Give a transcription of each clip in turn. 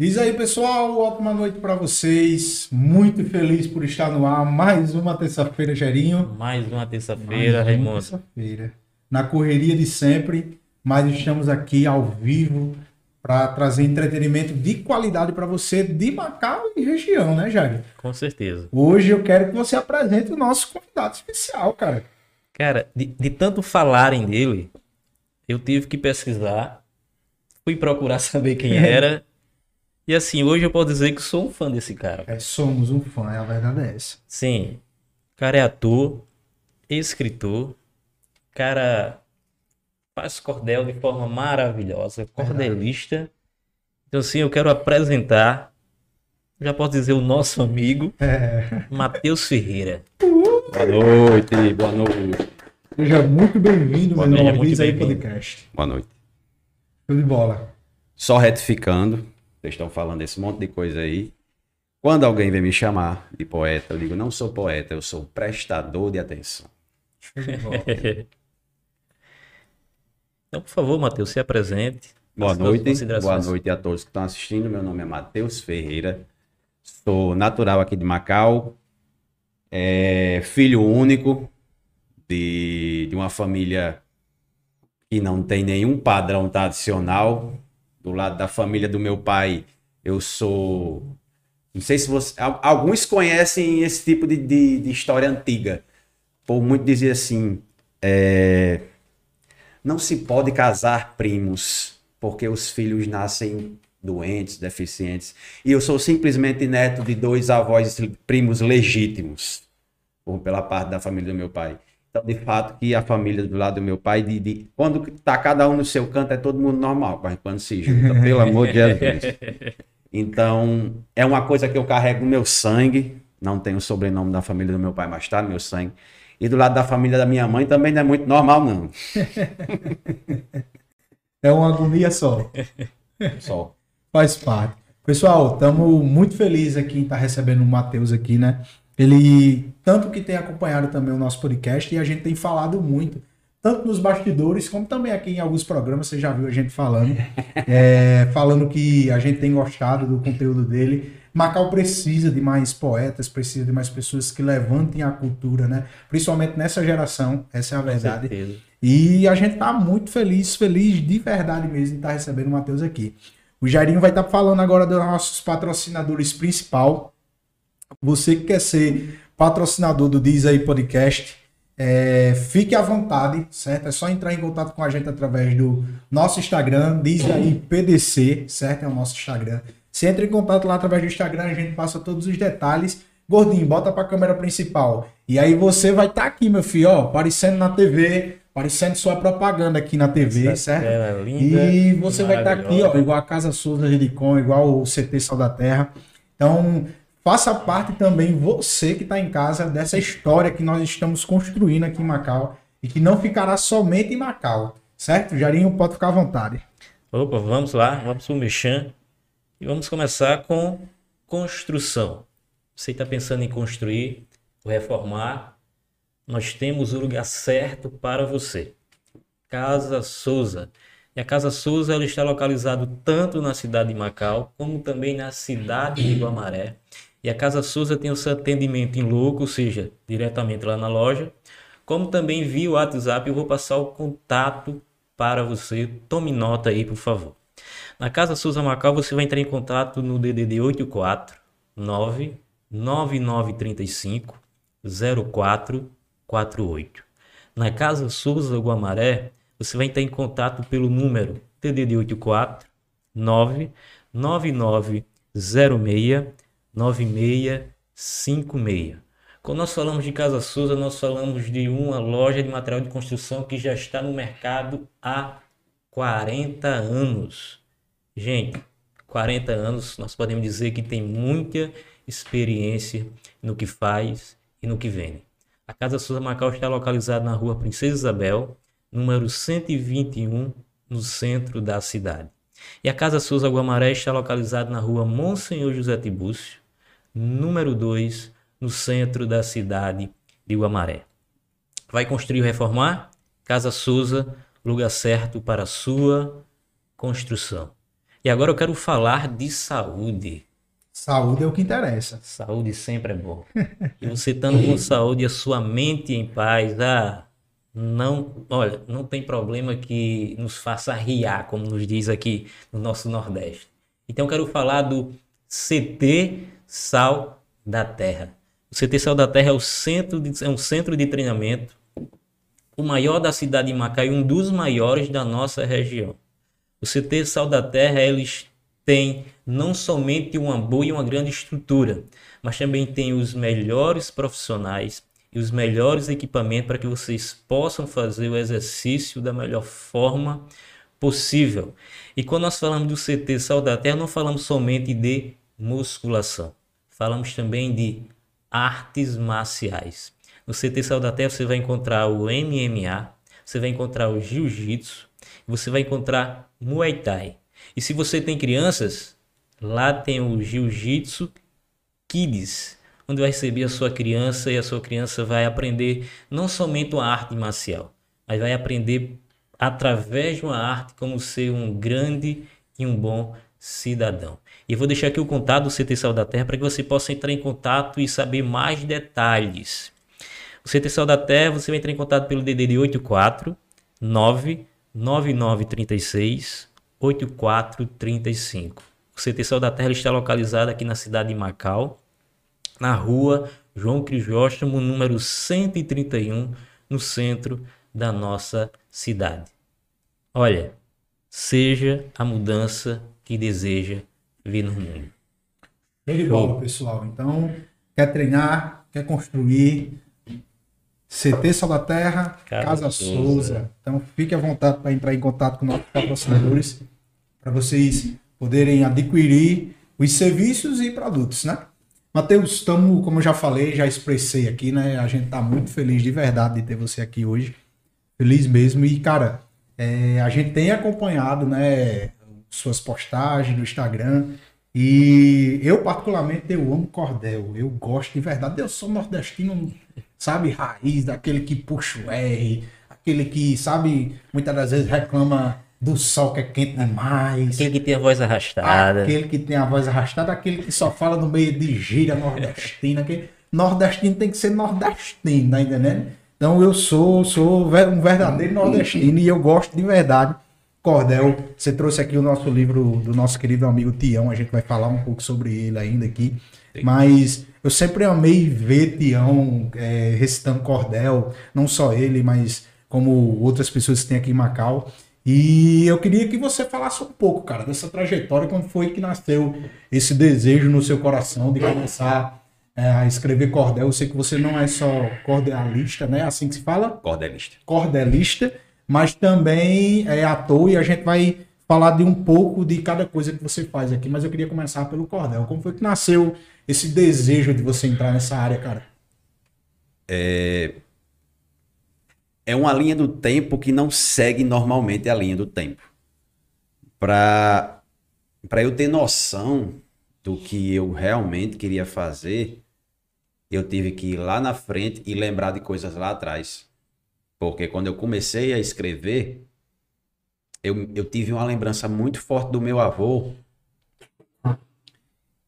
Diz aí, pessoal, ótima noite para vocês. Muito feliz por estar no ar. Mais uma terça-feira, Gerinho. Mais uma terça-feira, Raimundo. Terça-feira. Na correria de sempre, mas estamos aqui ao vivo para trazer entretenimento de qualidade para você de Macau e região, né, Jair? Com certeza. Hoje eu quero que você apresente o nosso convidado especial, cara. Cara, de, de tanto falarem dele, eu tive que pesquisar, fui procurar saber quem era. E assim, hoje eu posso dizer que sou um fã desse cara. É, somos um fã, a verdade é essa. Sim. O cara é ator, escritor, cara faz cordel de forma maravilhosa, cordelista. Então, assim, eu quero apresentar, já posso dizer, o nosso amigo, É. Matheus Ferreira. Boa noite, boa noite. Seja muito bem-vindo, meu Boa noite, irmão. muito Diz aí podcast. Boa noite. Show de bola. Só retificando, vocês estão falando esse monte de coisa aí. Quando alguém vem me chamar de poeta, eu digo, não sou poeta, eu sou prestador de atenção. Então, por favor, Matheus, se apresente. Boa noite, boa noite a todos que estão assistindo. Meu nome é Matheus Ferreira, sou natural aqui de Macau, é filho único de, de uma família que não tem nenhum padrão tradicional. Do lado da família do meu pai, eu sou. Não sei se você. al- Alguns conhecem esse tipo de, de, de história antiga. Por muito dizer assim. é, não se pode casar primos, porque os filhos nascem doentes, deficientes. E eu sou simplesmente neto de dois avós primos legítimos, pela parte da família do meu pai. Então, de fato, que a família do lado do meu pai, de, de- quando tá cada um no seu canto, é todo mundo normal, mas quando se junta, pelo amor de Jesus. Então, é uma coisa que eu carrego no meu sangue. Não tenho o sobrenome da família do meu pai, mas tá no meu sangue. E do lado da família da minha mãe também não é muito normal, não. É uma agonia só. Só. Faz parte. Pessoal, estamos muito felizes aqui em estar recebendo o Matheus aqui, né? Ele, tanto que tem acompanhado também o nosso podcast e a gente tem falado muito, tanto nos bastidores, como também aqui em alguns programas, você já viu a gente falando, é, falando que a gente tem gostado do conteúdo dele. Macau precisa de mais poetas, precisa de mais pessoas que levantem a cultura, né? Principalmente nessa geração, essa é a verdade. E a gente tá muito feliz, feliz de verdade mesmo de estar recebendo o Matheus aqui. O Jairinho vai estar falando agora dos nossos patrocinadores principal. Você que quer ser patrocinador do Diz aí Podcast, é, fique à vontade, certo? É só entrar em contato com a gente através do nosso Instagram, Diz aí PDC, certo? É o nosso Instagram. Você entra em contato lá através do Instagram, a gente passa todos os detalhes. Gordinho, bota pra câmera principal. E aí você vai estar aqui, meu filho, ó, aparecendo na TV, aparecendo sua propaganda aqui na TV, Essa certo? é linda, E você vai estar aqui, ó, igual a Casa Souza Redicom, igual o CT Sal da Terra. Então, faça parte também, você que está em casa, dessa história que nós estamos construindo aqui em Macau e que não ficará somente em Macau, certo? Jarinho, pode ficar à vontade. Opa, vamos lá, vamos pro Mechan. E vamos começar com construção. Você está pensando em construir reformar? Nós temos o lugar certo para você. Casa Souza. E a Casa Souza ela está localizada tanto na cidade de Macau, como também na cidade de Guamaré. E a Casa Souza tem o seu atendimento em loco, ou seja, diretamente lá na loja, como também via WhatsApp. Eu vou passar o contato para você. Tome nota aí, por favor. Na Casa Souza Macau, você vai entrar em contato no DDD 84 9935 0448. Na Casa Souza Guamaré, você vai entrar em contato pelo número DDD 84 99906 9656. Quando nós falamos de Casa Souza, nós falamos de uma loja de material de construção que já está no mercado há 40 anos. Gente, 40 anos, nós podemos dizer que tem muita experiência no que faz e no que vende. A Casa Souza Macau está localizada na rua Princesa Isabel, número 121, no centro da cidade. E a Casa Souza Guamaré está localizada na rua Monsenhor José Tibúcio, número 2, no centro da cidade de Guamaré. Vai construir ou reformar? Casa Souza, lugar certo para a sua construção. E agora eu quero falar de saúde. Saúde é o que interessa. Saúde sempre é bom. E você estando com saúde, a sua mente em paz, ah, não, olha, não tem problema que nos faça riar, como nos diz aqui no nosso Nordeste. Então eu quero falar do CT Sal da Terra. O CT Sal da Terra é, o centro de, é um centro de treinamento, o maior da cidade de Macau e um dos maiores da nossa região. O CT Sal da Terra, eles têm não somente uma boa e uma grande estrutura, mas também tem os melhores profissionais e os melhores equipamentos para que vocês possam fazer o exercício da melhor forma possível. E quando nós falamos do CT Sal da Terra, não falamos somente de musculação, falamos também de artes marciais. No CT Sal da Terra você vai encontrar o MMA, você vai encontrar o Jiu-Jitsu, você vai encontrar Muay Thai. E se você tem crianças, lá tem o Jiu-Jitsu Kids, onde vai receber a sua criança e a sua criança vai aprender não somente uma arte marcial, mas vai aprender através de uma arte como ser um grande e um bom cidadão. E eu vou deixar aqui o contato do CT Sal da Terra para que você possa entrar em contato e saber mais detalhes. O CT Sal da Terra, você vai entrar em contato pelo DDD 84 9 9936 8435. O CT Céu da Terra está localizado aqui na cidade de Macau, na rua João Crisóstomo, número 131, no centro da nossa cidade. Olha, seja a mudança que deseja vir no mundo. Show de bola, pessoal. Então, quer treinar, quer construir, CT Sol da Terra, Casa, Casa Souza. Souza. Então fique à vontade para entrar em contato com nossos patrocinadores para vocês poderem adquirir os serviços e produtos, né? Matheus, estamos, como eu já falei, já expressei aqui, né? A gente está muito feliz de verdade de ter você aqui hoje. Feliz mesmo. E, cara, é, a gente tem acompanhado, né? Suas postagens no Instagram. E eu, particularmente, eu amo cordel. Eu gosto de verdade. Eu sou nordestino, sabe, raiz, daquele que puxa o R, aquele que, sabe, muitas das vezes reclama do sol que é quente demais. Aquele que tem a voz arrastada. Aquele que tem a voz arrastada, aquele que só fala no meio de gíria nordestina. Que nordestino tem que ser nordestino, tá entendendo? Então eu sou, sou um verdadeiro nordestino e eu gosto de verdade Cordel, você trouxe aqui o nosso livro do nosso querido amigo Tião, a gente vai falar um pouco sobre ele ainda aqui. Mas eu sempre amei ver Tião é, recitando cordel, não só ele, mas como outras pessoas que tem aqui em Macau. E eu queria que você falasse um pouco, cara, dessa trajetória, como foi que nasceu esse desejo no seu coração de começar é, a escrever cordel. Eu sei que você não é só cordelista, né? Assim que se fala? Cordelista. Cordelista mas também é ator e a gente vai falar de um pouco de cada coisa que você faz aqui, mas eu queria começar pelo cordel. Como foi que nasceu esse desejo de você entrar nessa área, cara? É, é uma linha do tempo que não segue normalmente a linha do tempo. Para eu ter noção do que eu realmente queria fazer, eu tive que ir lá na frente e lembrar de coisas lá atrás. Porque quando eu comecei a escrever, eu, eu tive uma lembrança muito forte do meu avô,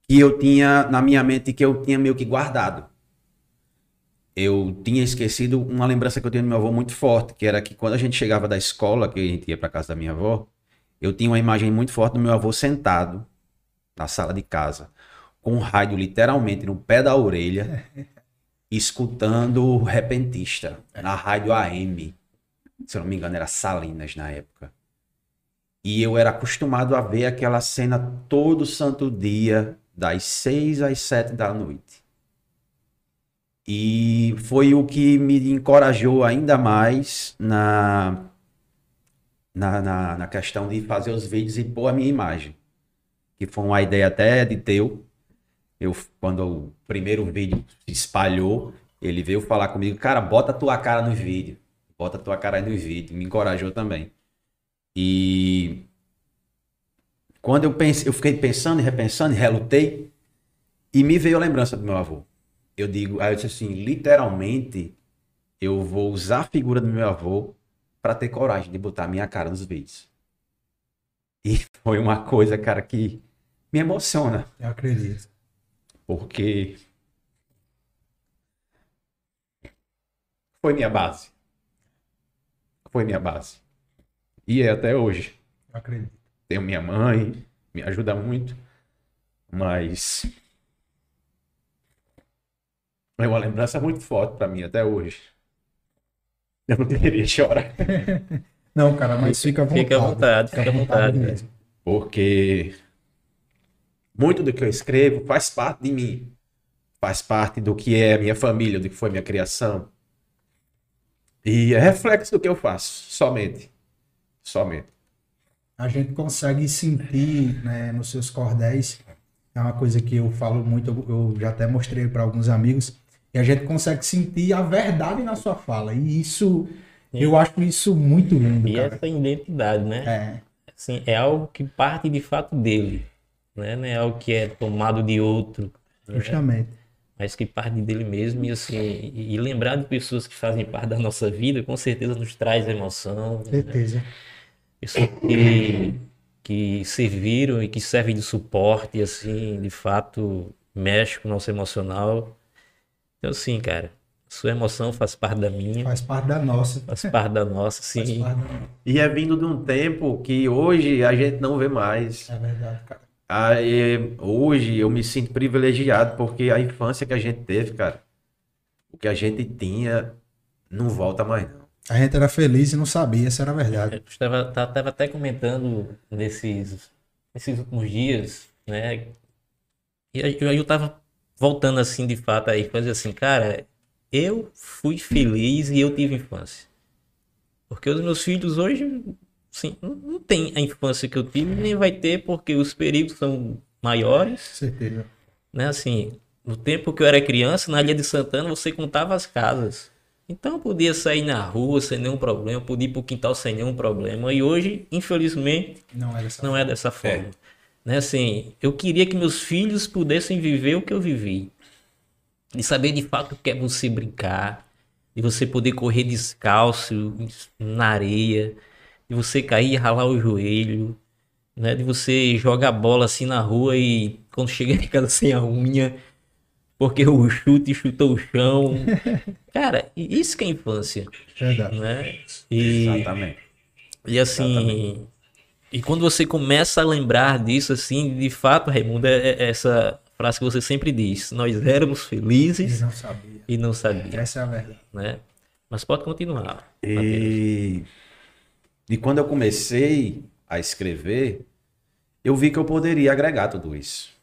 que eu tinha na minha mente que eu tinha meio que guardado. Eu tinha esquecido uma lembrança que eu tinha do meu avô muito forte, que era que quando a gente chegava da escola, que a gente ia para casa da minha avó, eu tinha uma imagem muito forte do meu avô sentado na sala de casa, com um rádio literalmente no pé da orelha, escutando o repentista na rádio AM. Se eu não me engano, era Salinas na época. E eu era acostumado a ver aquela cena todo santo dia, das seis às sete da noite. E foi o que me encorajou ainda mais na, na, na, na questão de fazer os vídeos e pôr a minha imagem. Que foi uma ideia até de teu, eu, quando o primeiro vídeo se espalhou, ele veio falar comigo, cara, bota tua cara no vídeo. Bota tua cara aí no vídeo. Me encorajou também. E quando eu pensei, eu fiquei pensando e repensando e relutei, e me veio a lembrança do meu avô. Eu digo, aí eu disse assim, literalmente, eu vou usar a figura do meu avô para ter coragem de botar minha cara nos vídeos. E foi uma coisa, cara, que me emociona, Eu acredito. Porque foi minha base. Foi minha base. E é até hoje. Eu acredito. Tenho minha mãe, me ajuda muito, mas é uma lembrança muito forte pra mim até hoje. Eu não deveria chorar, Não, cara, mas fica à vontade. Fica à vontade, fica à vontade. mesmo. porque muito do que eu escrevo faz parte de mim, faz parte do que é a minha família, do que foi minha criação. E é reflexo do que eu faço, somente. Somente. A gente consegue sentir né, nos seus cordéis. É uma coisa que eu falo muito, eu, já até mostrei para alguns amigos. E a gente consegue sentir a verdade na sua fala. E isso, eu acho isso muito lindo, E cara. essa identidade, né? É, Assim, é algo que parte de fato dele, né? Não é algo que é tomado de outro, justamente. mas que parte dele mesmo. E assim, e, lembrar de pessoas que fazem parte da nossa vida, com certeza nos traz emoção. né? Certeza. Pessoas que, que serviram e que servem de suporte, e assim, de fato, mexe com o nosso emocional. Então, assim, cara, sua emoção faz parte da minha, Faz parte da nossa. faz parte da nossa, Faz sim. parte da nossa. E é vindo de um tempo que hoje a gente não vê mais. É verdade, cara. Aí, hoje eu me sinto privilegiado porque a infância que a gente teve, cara, o que a gente tinha não volta mais não. A gente era feliz e não sabia, essa era a verdade. Eu estava, tá- tava até comentando nesses, nesses últimos dias, né? E aí eu, eu tava voltando assim, de fato, aí, fazer assim, cara, eu fui feliz e eu tive infância. Porque os meus filhos hoje, assim, não- tem a infância que eu tive, nem vai ter, porque os perigos são maiores, Certeza. né? Assim, no tempo que eu era criança, na Ilha de Santana, você contava as casas. Então eu podia sair na rua sem nenhum problema, eu podia ir pro quintal sem nenhum problema. E hoje, infelizmente, Não era essa não é dessa forma. Né? Assim, eu queria que meus filhos pudessem viver o que eu vivi. De saber de fato o que é você brincar, de você poder correr descalço na areia, de você cair e ralar o joelho, né? De você jogar bola assim na rua e quando chega em casa sem a unha, porque o chute chutou o chão. Cara, e isso que é infância, Verdade. né? E, Exatamente. e assim, e quando você começa a lembrar disso, assim, de fato, Raimundo, é, é essa frase que você sempre diz: nós éramos felizes não sabia. e não sabíamos, Essa é a verdade. né? Mas pode continuar. Mateus. E, quando eu comecei a escrever, eu vi que eu poderia agregar tudo isso.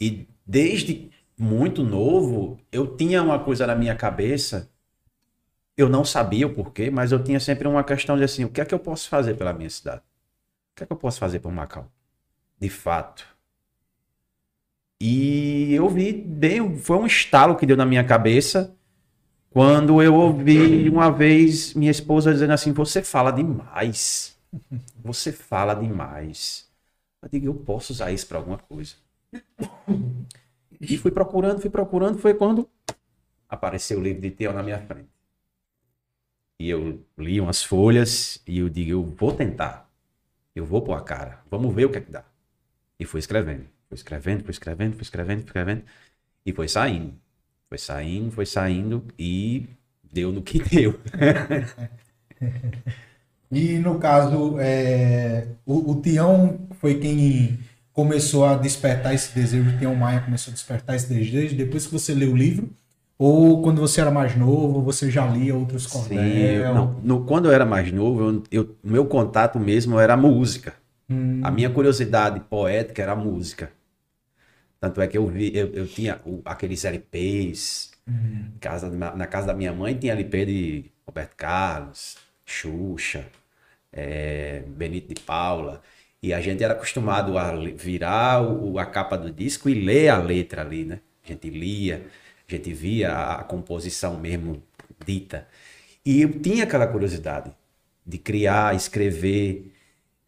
E desde muito novo, eu tinha uma coisa na minha cabeça, eu não sabia o porquê, mas eu tinha sempre uma questão de assim, o que é que eu posso fazer pela minha cidade? O que é que eu posso fazer por Macau? De fato. E eu vi, deu, foi um estalo que deu na minha cabeça quando eu ouvi uma vez minha esposa dizendo assim: Você fala demais. Você fala demais. Eu digo: Eu posso usar isso para alguma coisa. E fui procurando, fui procurando. Foi quando apareceu o livro de Tião na minha frente. E eu li umas folhas e eu digo: Eu vou tentar. Eu vou pôr a cara. Vamos ver o que é que dá. E fui escrevendo. Fui escrevendo, fui escrevendo, fui escrevendo, fui escrevendo. E foi saindo. Foi saindo, foi saindo e deu no que deu. E no caso, é, o, o Tião foi quem começou a despertar esse desejo, o Tião Maia começou a despertar esse desejo depois que você leu o livro? Ou quando você era mais novo, você já lia outros Sim, cordéis? eu- não, no- quando eu era mais novo, eu, eu- o meu contato mesmo era a música. Hum, A minha curiosidade poética era a música. Tanto é que eu vi, eu, eu tinha o- aqueles LPs. hum, Casa, na, na casa da minha mãe tinha LP de Roberto Carlos, Xuxa, eh, Benito de Paula. E a gente era acostumado a virar o- a capa do disco e ler a letra ali, né? A gente lia, a gente via a, a composição mesmo dita. E eu tinha aquela curiosidade de criar, escrever.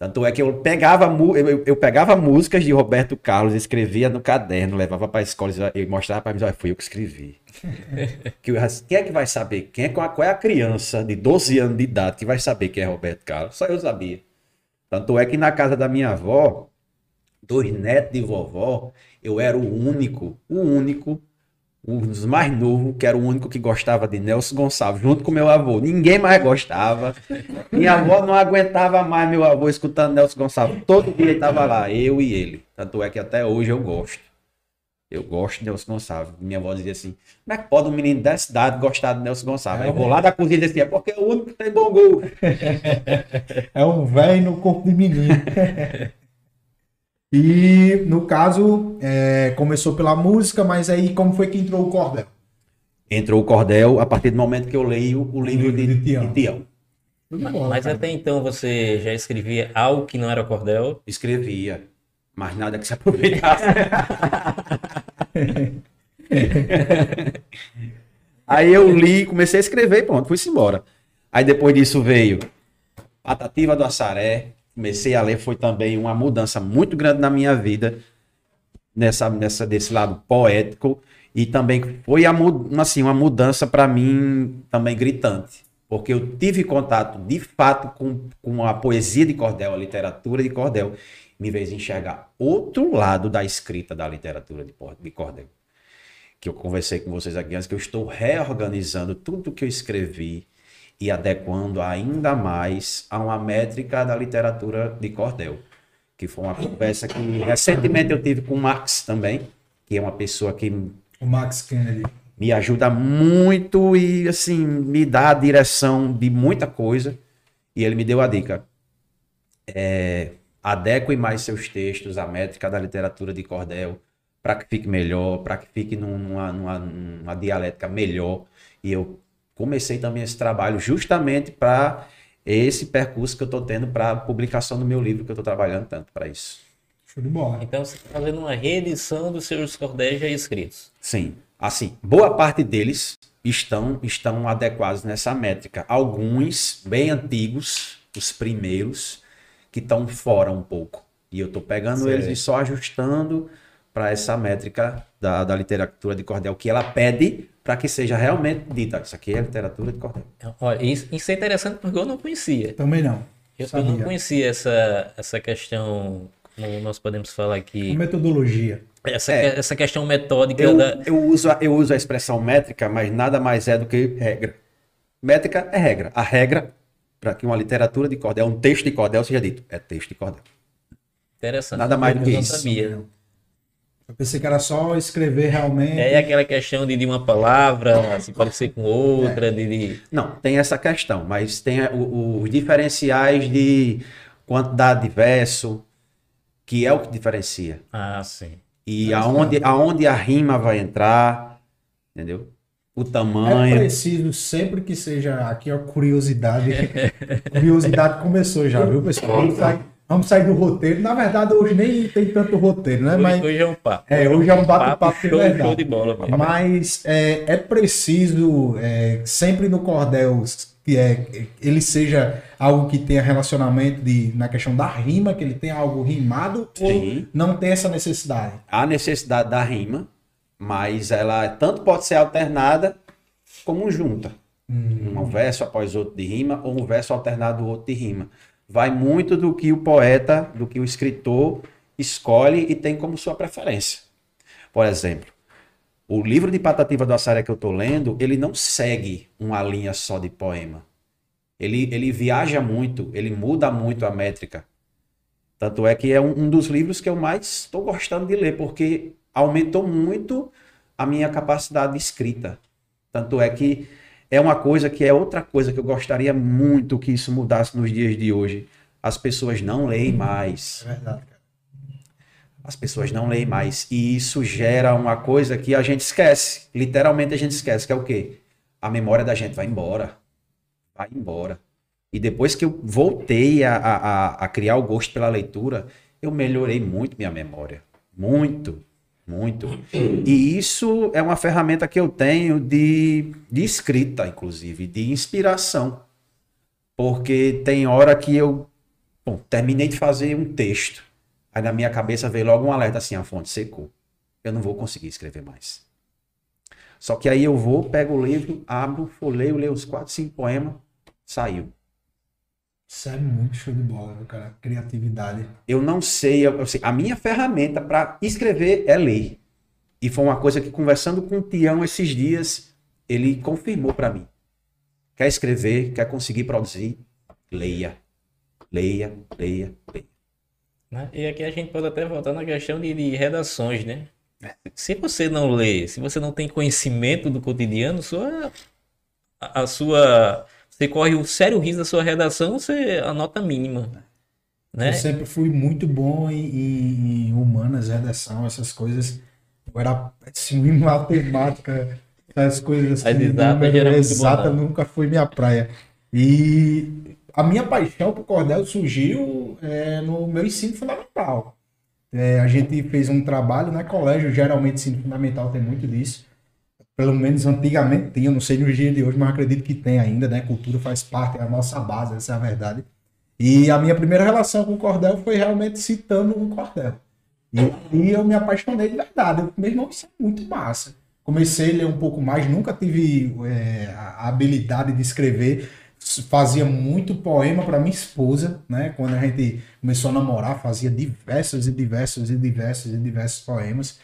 Tanto é que eu pegava, eu, eu- pegava músicas de Roberto Carlos, escrevia no caderno, levava para a escola e mostrava para mim, olha, fui eu que escrevi. Que quem é que vai saber? Quem é, qual, qual é a criança de 12 anos de idade que vai saber quem é Roberto Carlos? Só eu sabia. Tanto é que na casa da minha avó, dois netos de vovó, eu era o único, o único, um dos mais novos, que era o único que gostava de Nelson Gonçalves, junto com meu avô. Ninguém mais gostava. Minha avó não aguentava mais meu avô escutando Nelson Gonçalves. Todo dia estava lá, eu e ele. Tanto é que até hoje eu gosto. Eu gosto de Nelson Gonçalves. Minha avó dizia assim: como é que pode um menino dessa idade gostar de Nelson Gonçalves? Aí eu vou lá da cozinha e dizia: é porque é o único que tem bom gol. É um velho no corpo de menino. e no caso, é, começou pela música, mas aí como foi que entrou o cordel? Entrou o cordel a partir do momento que eu leio o livro de, de Tião. de Tião. Mas cara. até então você já escrevia algo que não era cordel. Escrevia, mas nada que se aproveitasse. Aí eu li, comecei a escrever e pronto, fui-se embora. Aí depois disso veio Patativa do Assaré, comecei a ler, foi também uma mudança muito grande na minha vida, nessa, nessa desse lado poético, e também foi a, assim, uma mudança para mim também gritante, porque eu tive contato de fato com, com a poesia de cordel, a literatura de cordel, me fez enxergar outro lado da escrita da literatura de cordel que eu conversei com vocês aqui antes, que eu estou reorganizando tudo que eu escrevi e adequando ainda mais a uma métrica da literatura de cordel, que foi uma conversa que recentemente eu tive com o Max também, que é uma pessoa que O Max Kennedy. me ajuda muito e assim me dá a direção de muita coisa e ele me deu a dica é, adeque mais seus textos à métrica da literatura de cordel para que fique melhor para que fique num- numa, numa, numa dialética melhor e eu comecei também esse trabalho justamente para esse percurso que eu estou tendo para a publicação do meu livro que eu estou trabalhando tanto para isso Show de bola. Então você está fazendo uma reedição dos seus cordéis já escritos. Sim, assim, boa parte deles estão estão adequados nessa métrica. Alguns bem antigos, os primeiros, que estão fora um pouco. E eu estou pegando eles e só ajustando para essa métrica da, da literatura de cordel, que ela pede para que seja realmente dita. Isso aqui é literatura de cordel. Olha, isso, isso é interessante porque eu não conhecia. Também não. Eu, eu não conhecia essa, essa questão, como nós podemos falar aqui, Metodologia. essa, É. essa questão metódica Eu, da. eu, uso, a- eu uso a expressão métrica, mas nada mais é do que regra. Métrica é regra. A regra, para que uma literatura de cordel, um texto de cordel seja dito, é texto de cordel. Interessante. Nada mais do que isso. sabia. Eu pensei que era só escrever realmente. É aquela questão de, de uma palavra se parecer com outra, de, de- Não, tem essa questão, mas tem o- os diferenciais de quantidade de verso, que é o que diferencia. Ah, sim. E aonde, aonde a rima vai entrar, entendeu? O É tamanho. preciso sempre que seja aqui a curiosidade. curiosidade começou já, viu, pessoal? Vamos sair, do roteiro. Na verdade, hoje nem tem tanto roteiro, né? Hoje, Mas hoje é um papo. é, hoje é um bate-papo show, show de bola. Mas é, é preciso, é, sempre no cordel, que é, ele seja algo que tenha relacionamento de, na questão da rima, que ele tenha algo rimado, Sim. ou não tem essa necessidade. Há necessidade da rima, mas ela tanto pode ser alternada como junta. Um verso após outro de rima ou um verso alternado do outro de rima. Vai muito do que o poeta, do que o escritor escolhe e tem como sua preferência. Por exemplo, o livro de Patativa do Assaré que eu estou lendo, ele não segue uma linha só de poema. Ele, ele viaja muito, ele muda muito a métrica. Tanto é que é um, um dos livros que eu mais estou gostando de ler, porque aumentou muito a minha capacidade de escrita. Tanto é que é uma coisa que é outra coisa que eu gostaria muito que isso mudasse nos dias de hoje. As pessoas não leem mais. É verdade, cara. As pessoas não leem mais. E isso gera uma coisa que a gente esquece. Literalmente a gente esquece, que é o quê? A memória da gente vai embora. Vai embora. E depois que eu voltei a, a, a- a criar o gosto pela leitura, eu melhorei muito minha memória. Muito, muito. E isso é uma ferramenta que eu tenho de, de escrita, inclusive, de inspiração. Porque tem hora que eu bom, terminei de fazer um texto. Aí na minha cabeça veio logo um alerta assim, a fonte secou. Eu não vou conseguir escrever mais. Só que aí eu vou, pego o livro, abro, folheio, leio os quatro, cinco poemas, saiu. Isso é muito show de bola, meu cara. Criatividade. Eu não sei, eu, assim, a minha ferramenta para escrever é ler. E foi uma coisa que, conversando com o Tião esses dias, ele confirmou para mim. Quer escrever, quer conseguir produzir, leia. Leia, leia, leia. Né? E aqui a gente pode até voltar na questão de, de redações, né? Se você não lê, se você não tem conhecimento do cotidiano, sua, a, a sua, você corre o sério risco da sua redação ser a nota mínima. Né? Eu sempre fui muito bom em, em- humanas, redação, essas coisas. Eu era péssimo em matemática, essas coisas As assim. exatas número exata não. nunca foi minha praia. E a minha paixão por cordel surgiu é, no meu ensino fundamental. É, a gente fez um trabalho, né? Colégio, geralmente, ensino fundamental tem muito disso. Pelo menos antigamente tinha, não sei nos dias de hoje, mas acredito que tem ainda, né? Cultura faz parte, é a nossa base, essa é a verdade. E a minha primeira relação com o cordel foi realmente citando um cordel. E, e eu me apaixonei de verdade. Eu, meu irmão, isso é muito massa. Comecei a ler um pouco mais, nunca tive é, a habilidade de escrever. Fazia muito poema para minha esposa, né? Quando a gente começou a namorar, fazia diversos e diversos e diversos e diversos poemas.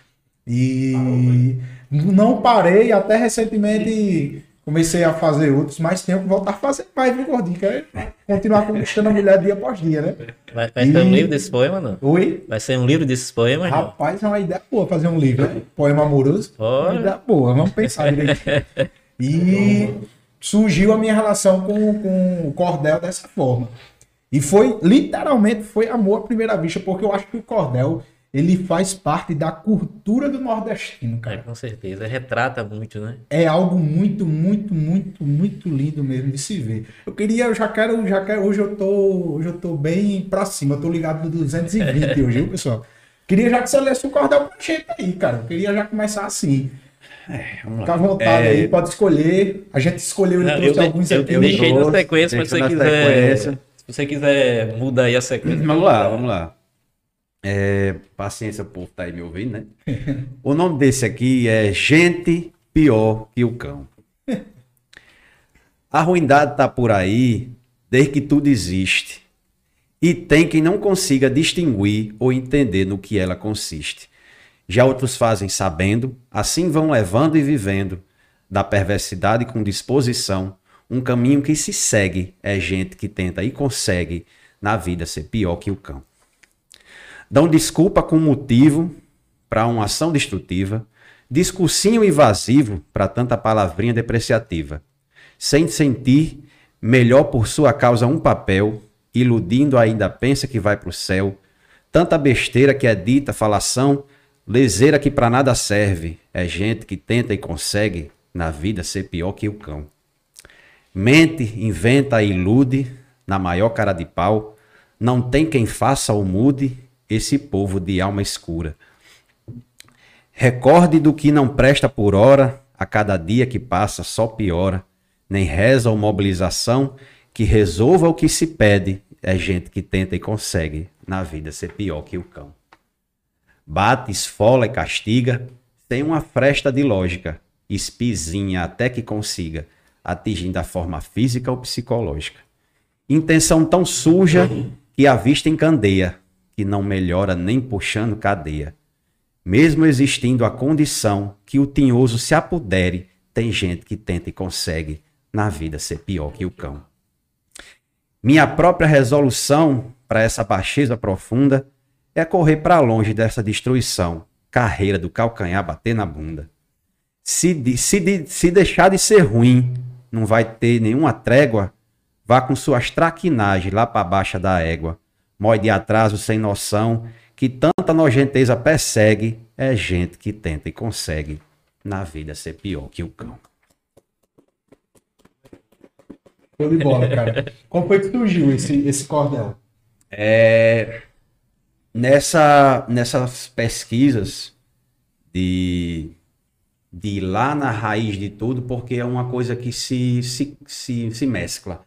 E não parei, até recentemente comecei a fazer outros, mas tenho que voltar a fazer mais, viu, gordinho? Quero continuar conquistando a mulher dia após dia, né? Vai, vai ser um E- livro desse poema, não? Oi? Vai ser um livro desses poemas, não? Rapaz, é uma ideia boa fazer um livro, né? Poema amoroso. Olha. Uma ideia boa, vamos pensar direito. E surgiu a minha relação com, com o cordel dessa forma. E foi, literalmente, foi amor à primeira vista, porque eu acho que o cordel, ele faz parte da cultura do nordestino, É, cara. com certeza. Retrata muito, né? É algo muito, muito, muito, muito lindo mesmo de se ver. Eu queria, eu já quero, já quero, hoje eu tô, hoje eu tô bem pra cima, eu tô ligado no 220 hoje, viu, pessoal? Queria já que você lesse o cordel pra gente aí, cara. Eu queria já começar assim. Vamos Fica à vontade É, aí, pode escolher. A gente escolheu, ele Não, trouxe eu, alguns eu aqui. né? deixei na sequência, mas se você quiser. sequência. Se você quiser mudar aí a sequência. Vamos lá, vamos lá. É, paciência, o povo tá aí me ouvindo, né? O nome desse aqui é Gente Pior que o Cão. A ruindade tá por aí desde que tudo existe. E tem quem não consiga distinguir ou entender no que ela consiste. Já outros fazem sabendo, assim vão levando e vivendo, da perversidade com disposição, um caminho que se segue é gente que tenta e consegue na vida ser pior que o cão. Dão desculpa com motivo para uma ação destrutiva, discursinho invasivo para tanta palavrinha depreciativa. Sem sentir, melhor por sua causa um papel, iludindo ainda pensa que vai pro céu. Tanta besteira que é dita, falação, leseira que para nada serve. É gente que tenta e consegue na vida ser pior que o cão. Mente, inventa e ilude, na maior cara de pau. Não tem quem faça ou mude esse povo de alma escura. Recorde do que não presta por hora, a cada dia que passa só piora. Nem reza ou mobilização que resolva o que se pede. É gente que tenta e consegue na vida ser pior que o cão. Bate, esfola e castiga, tem uma fresta de lógica, espizinha até que consiga, atingindo a forma física ou psicológica. Intenção tão suja que a vista encandeia, que não melhora nem puxando cadeia. Mesmo existindo a condição que o tinhoso se apodere, tem gente que tenta e consegue na vida ser pior que o cão. Minha própria resolução para essa baixeza profunda é correr para longe dessa destruição, carreira do calcanhar bater na bunda. Se, de- se, de- se deixar de ser ruim, não vai ter nenhuma trégua, vá com suas traquinagens lá para baixa da égua. Mói de atraso sem noção, que tanta nojenteza persegue, é gente que tenta e consegue na vida ser pior que o cão. Show de bola, cara. Como foi que surgiu esse, esse cordel? É, nessa, nessas pesquisas de, de ir lá na raiz de tudo, porque é uma coisa que se, se, se, se mescla.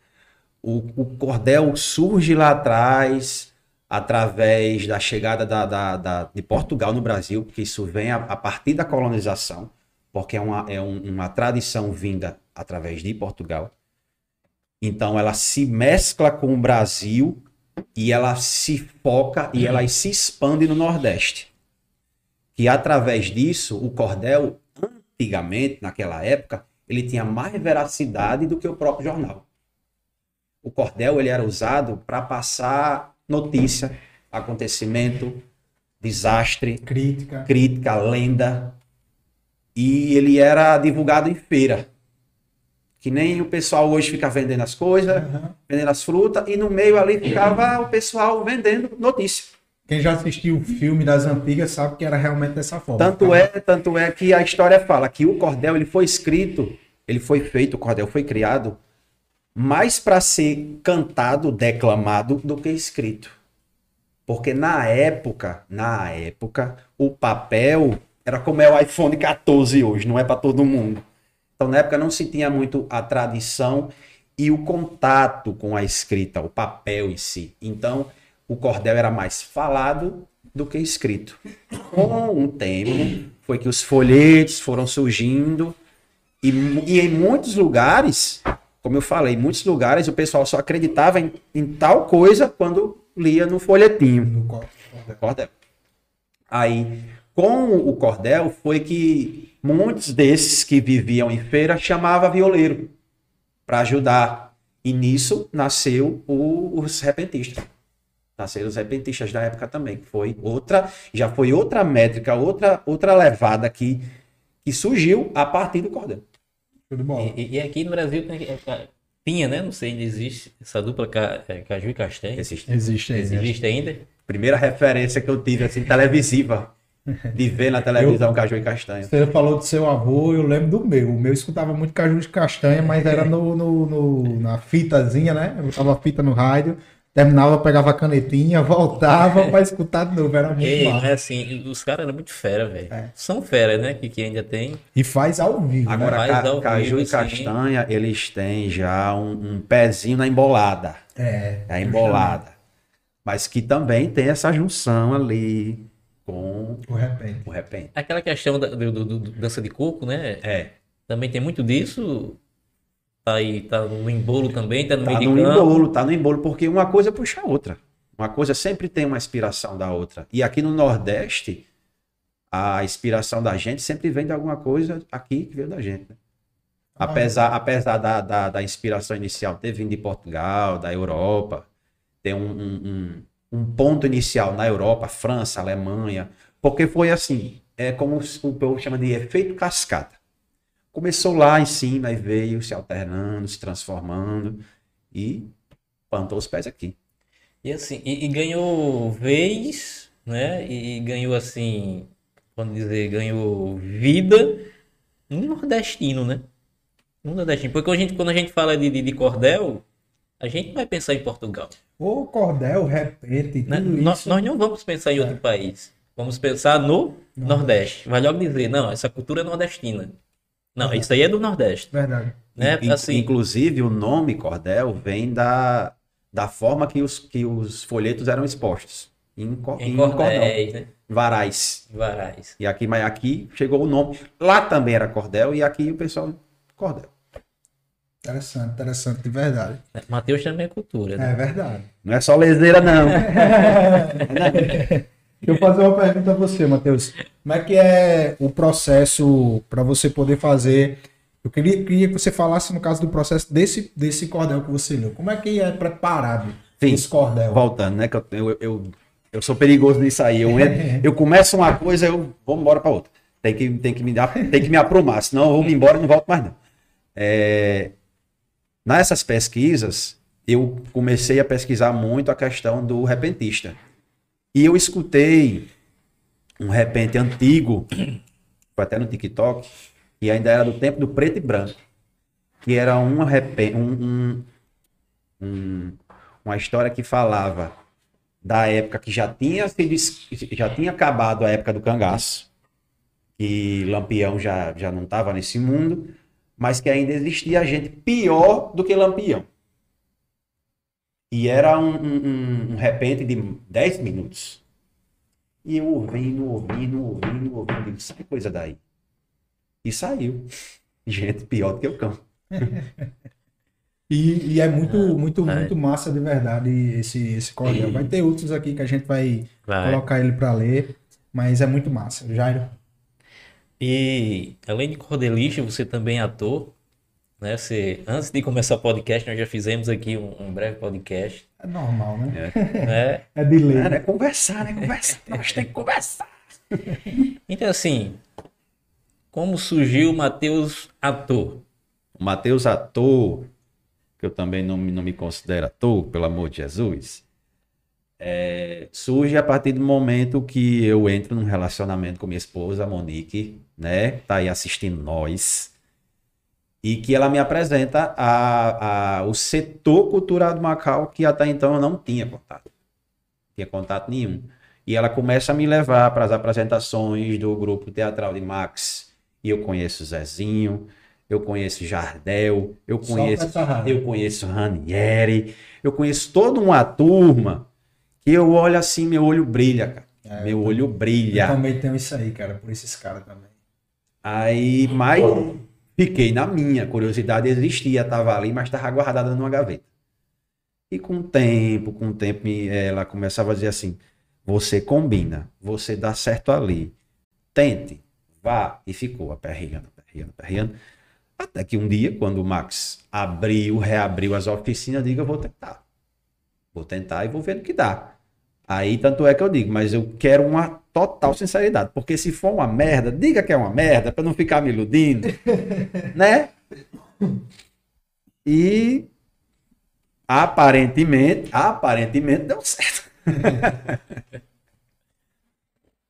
O, o cordel surge lá atrás, através da chegada da, da, da- de Portugal no Brasil, porque isso vem a, a partir da colonização, porque é uma, é um- uma tradição vinda através de Portugal. Então ela se mescla com o Brasil e ela se foca e ela se expande no Nordeste. Que através disso, o cordel, antigamente, naquela época, ele tinha mais veracidade do que o próprio jornal. O cordel ele era usado para passar notícia, acontecimento, desastre, Crítica. crítica, lenda. E ele era divulgado em feira. Que nem o pessoal hoje fica vendendo as coisas, Aham. vendendo as frutas, e no meio ali ficava o pessoal vendendo notícia. Quem já assistiu o filme das antigas sabe que era realmente dessa forma. Tanto é, tanto é que a história fala que o cordel ele foi escrito, ele foi feito, o cordel foi criado mais para ser cantado, declamado do que escrito. Porque na época, na época, o papel era como é o iPhone 14 hoje, não é para todo mundo. Então na época não se tinha muito a tradição e o contato com a escrita, o papel em si. Então o cordel era mais falado do que escrito. Com o tempo, foi que os folhetos foram surgindo e, e em muitos lugares, como eu falei, em muitos lugares o pessoal só acreditava em, em tal coisa quando lia no folhetinho. No co- Cordel. Aí, com o cordel, foi que muitos desses que viviam em feira chamava violeiro para ajudar. E nisso nasceu o- os repentistas. Nasceram os repentistas da época também, que foi outra, já foi outra métrica, outra outra levada que, que surgiu a partir do cordel. De bola. E, e aqui no Brasil tem- é, é, tinha, né? Não sei, ainda existe essa dupla ca- é, Caju e Castanha. Existe. Existe né? Existe ainda? Primeira referência que eu tive assim televisiva de ver na televisão caju e castanha. Você falou do seu avô, eu lembro do meu. O meu escutava muito caju de castanha, mas era no, no- no- na fitazinha, né? Eu botava a fita no rádio, terminava, pegava a canetinha, voltava para escutar de novo. Era muito Ei, mas assim, os caras eram muito fera, velho. É. São fera, né? Que, que ainda tem. E faz ao vivo, Agora, né? Ca- ao caju vivo, e castanha, eles têm já um, um pezinho na embolada. É. É a embolada. Mas que também tem essa junção ali com De repente. o repente. Aquela questão da, do, do- do- dança de coco, né? É. Também tem muito disso. Tá aí, tá no embolo também, tá no Tá meio no de campo. embolo, tá no embolo, porque uma coisa puxa a outra. Uma coisa sempre tem uma inspiração da outra. E aqui no Nordeste, a inspiração da gente sempre vem de alguma coisa aqui que veio da gente. né? Apesar, apesar da, da, da inspiração inicial ter vindo de Portugal, da Europa, tem um, um, um- um ponto inicial na Europa, França, Alemanha, porque foi assim, é como o povo chama de efeito cascata. Começou lá em cima e veio se alternando, se transformando e plantou os pés aqui. E assim, e, e ganhou vez, né? E, e ganhou assim, vamos dizer, ganhou vida no nordestino, né? No nordestino. Porque a gente, quando a gente fala de, de, de cordel, a gente não vai pensar em Portugal. O cordel, repente, né? tudo Nós, isso. nós não vamos pensar em outro país. Vamos pensar no Nordeste. Vai logo dizer, não, essa cultura é nordestina. Não, isso aí é do Nordeste. Verdade. Né? In- Assim, Inclusive, o nome cordel vem da, da forma que os, que os folhetos eram expostos. Em, co- em em cordão. né? Varais. Varais. E aqui, mas aqui chegou o nome. Lá também era cordel e aqui o pessoal cordel. Interessante, interessante, de verdade. Mateus também é cultura, né? É verdade. Não é só leseira, não. Deixa eu fazer uma pergunta a você, Matheus. Como é que é o processo para você poder fazer? Eu queria, queria que você falasse no caso do processo desse, desse cordel que você leu. Como é que é preparado Sim. esse cordel? Voltando, né? Que eu, eu, eu, eu sou perigoso nisso aí. Eu, eu começo uma coisa, eu vou embora para outra. Tem que, tem, que me dar, tem que me aprumar, senão eu vou me embora e não volto mais, não. É, nessas pesquisas, eu comecei a pesquisar muito a questão do repentista. E eu escutei um repente antigo, foi até no TikTok, e ainda era do tempo do preto e branco, que era um repente, um, um, um- uma história que falava da época que já tinha já tinha acabado a época do cangaço, que Lampião já, já não estava nesse mundo, mas que ainda existia gente pior do que Lampião. E era um, um, um- repente de 10 minutos. E eu ouvindo, ouvindo, ouvindo, ouvindo, digo, sai coisa daí. E saiu. Gente pior do que o cão. E, e é muito, muito, vai. muito massa de verdade esse, esse cordel. Vai ter outros aqui que a gente vai, Vai. colocar ele pra ler, mas é muito massa. Jairo. E além de cordelista, você também é ator, né? Você, antes de começar o podcast, nós já fizemos aqui um, um breve podcast, É normal, né? né? É de lei. É, né? Conversar, né? Conversar. Nós temos que conversar. Então assim, como surgiu o Matheus ator? O Matheus ator, que eu também não, me- não me considero ator, pelo amor de Jesus, é, surge a partir do momento que eu entro num relacionamento com minha esposa, a Monique, né? Tá aí assistindo nós. E que ela me apresenta a, a, o setor cultural do Macau, que até então eu não tinha contato. Não tinha contato nenhum. E ela começa a me levar para as apresentações do grupo teatral de Max. E eu conheço Zezinho, eu conheço Jardel, eu conheço, eu conheço Ranieri, eu conheço toda uma turma que eu olho assim, meu olho brilha, cara. meu olho Eu brilha. também tenho isso aí, cara, por esses caras também. Aí, mas fiquei na minha, curiosidade existia, tava ali, mas estava guardada numa gaveta. E com o tempo, com o tempo, ela começava a dizer assim: você combina, você dá certo ali, tente, vá. E ficou aperreando, aperreando, aperreando. Até que um dia, quando o Max abriu, reabriu as oficinas, eu digo: eu vou tentar. Vou tentar e vou ver o que dá. Aí, tanto é que eu digo, mas eu quero uma total sinceridade. Porque se for uma merda, diga que é uma merda, pra não ficar me iludindo. né? E aparentemente, aparentemente deu certo.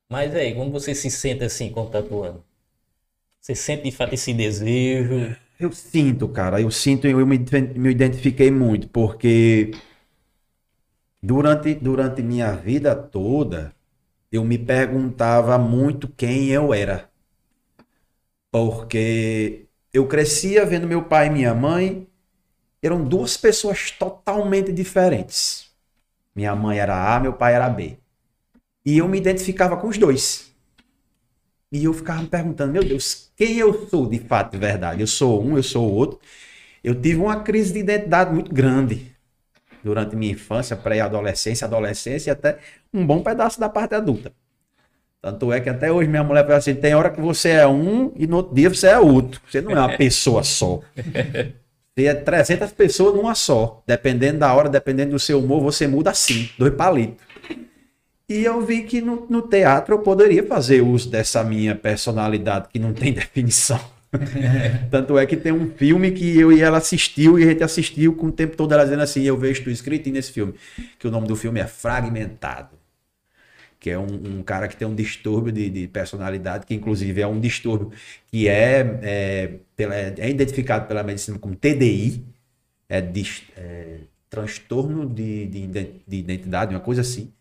Mas aí, quando você se sente assim, quando tá atuando? Você sente de fato esse desejo? Eu sinto, cara, eu sinto, eu me, me identifiquei muito, porque durante, durante minha vida toda, eu me perguntava muito quem eu era. Porque eu crescia vendo meu pai e minha mãe, eram duas pessoas totalmente diferentes. Minha mãe era A, meu pai era B. E eu me identificava com os dois. E eu ficava me perguntando, meu Deus, quem eu sou de fato, de verdade? Eu sou um, eu sou o outro. Eu tive uma crise de identidade muito grande durante minha infância, pré-adolescência, adolescência e até um bom pedaço da parte adulta. Tanto é que até hoje minha mulher fala assim, tem hora que você é um e no outro dia você é outro. Você não é uma pessoa só. Você é 300 pessoas numa só. Dependendo da hora, dependendo do seu humor, você muda assim, dois palitos. E eu vi que no, no teatro eu poderia fazer uso dessa minha personalidade que não tem definição. Tanto é que tem um filme que eu e ela assistiu e a gente assistiu com o tempo todo ela dizendo assim, eu vejo tu escrito nesse filme, que o nome do filme é Fragmentado. Que é um, um cara que tem um distúrbio de, de personalidade, que inclusive é um distúrbio que é, é, pela- é identificado pela medicina como TDI, é, dis- é transtorno de, de de identidade, uma coisa assim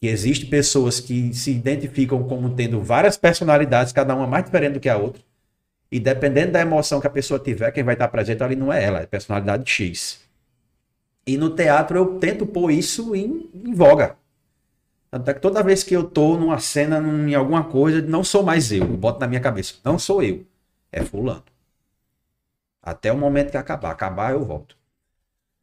que existe pessoas que se identificam como tendo várias personalidades, cada uma mais diferente do que a outra. E dependendo da emoção que a pessoa tiver, quem vai estar presente ali não é ela, é personalidade X. E no teatro eu tento pôr isso em, em voga. Tanto é que toda vez que eu tô numa cena, num- em alguma coisa, não sou mais eu. Eu boto na minha cabeça. Não sou eu. É fulano. Até o momento que acabar. Acabar, eu volto.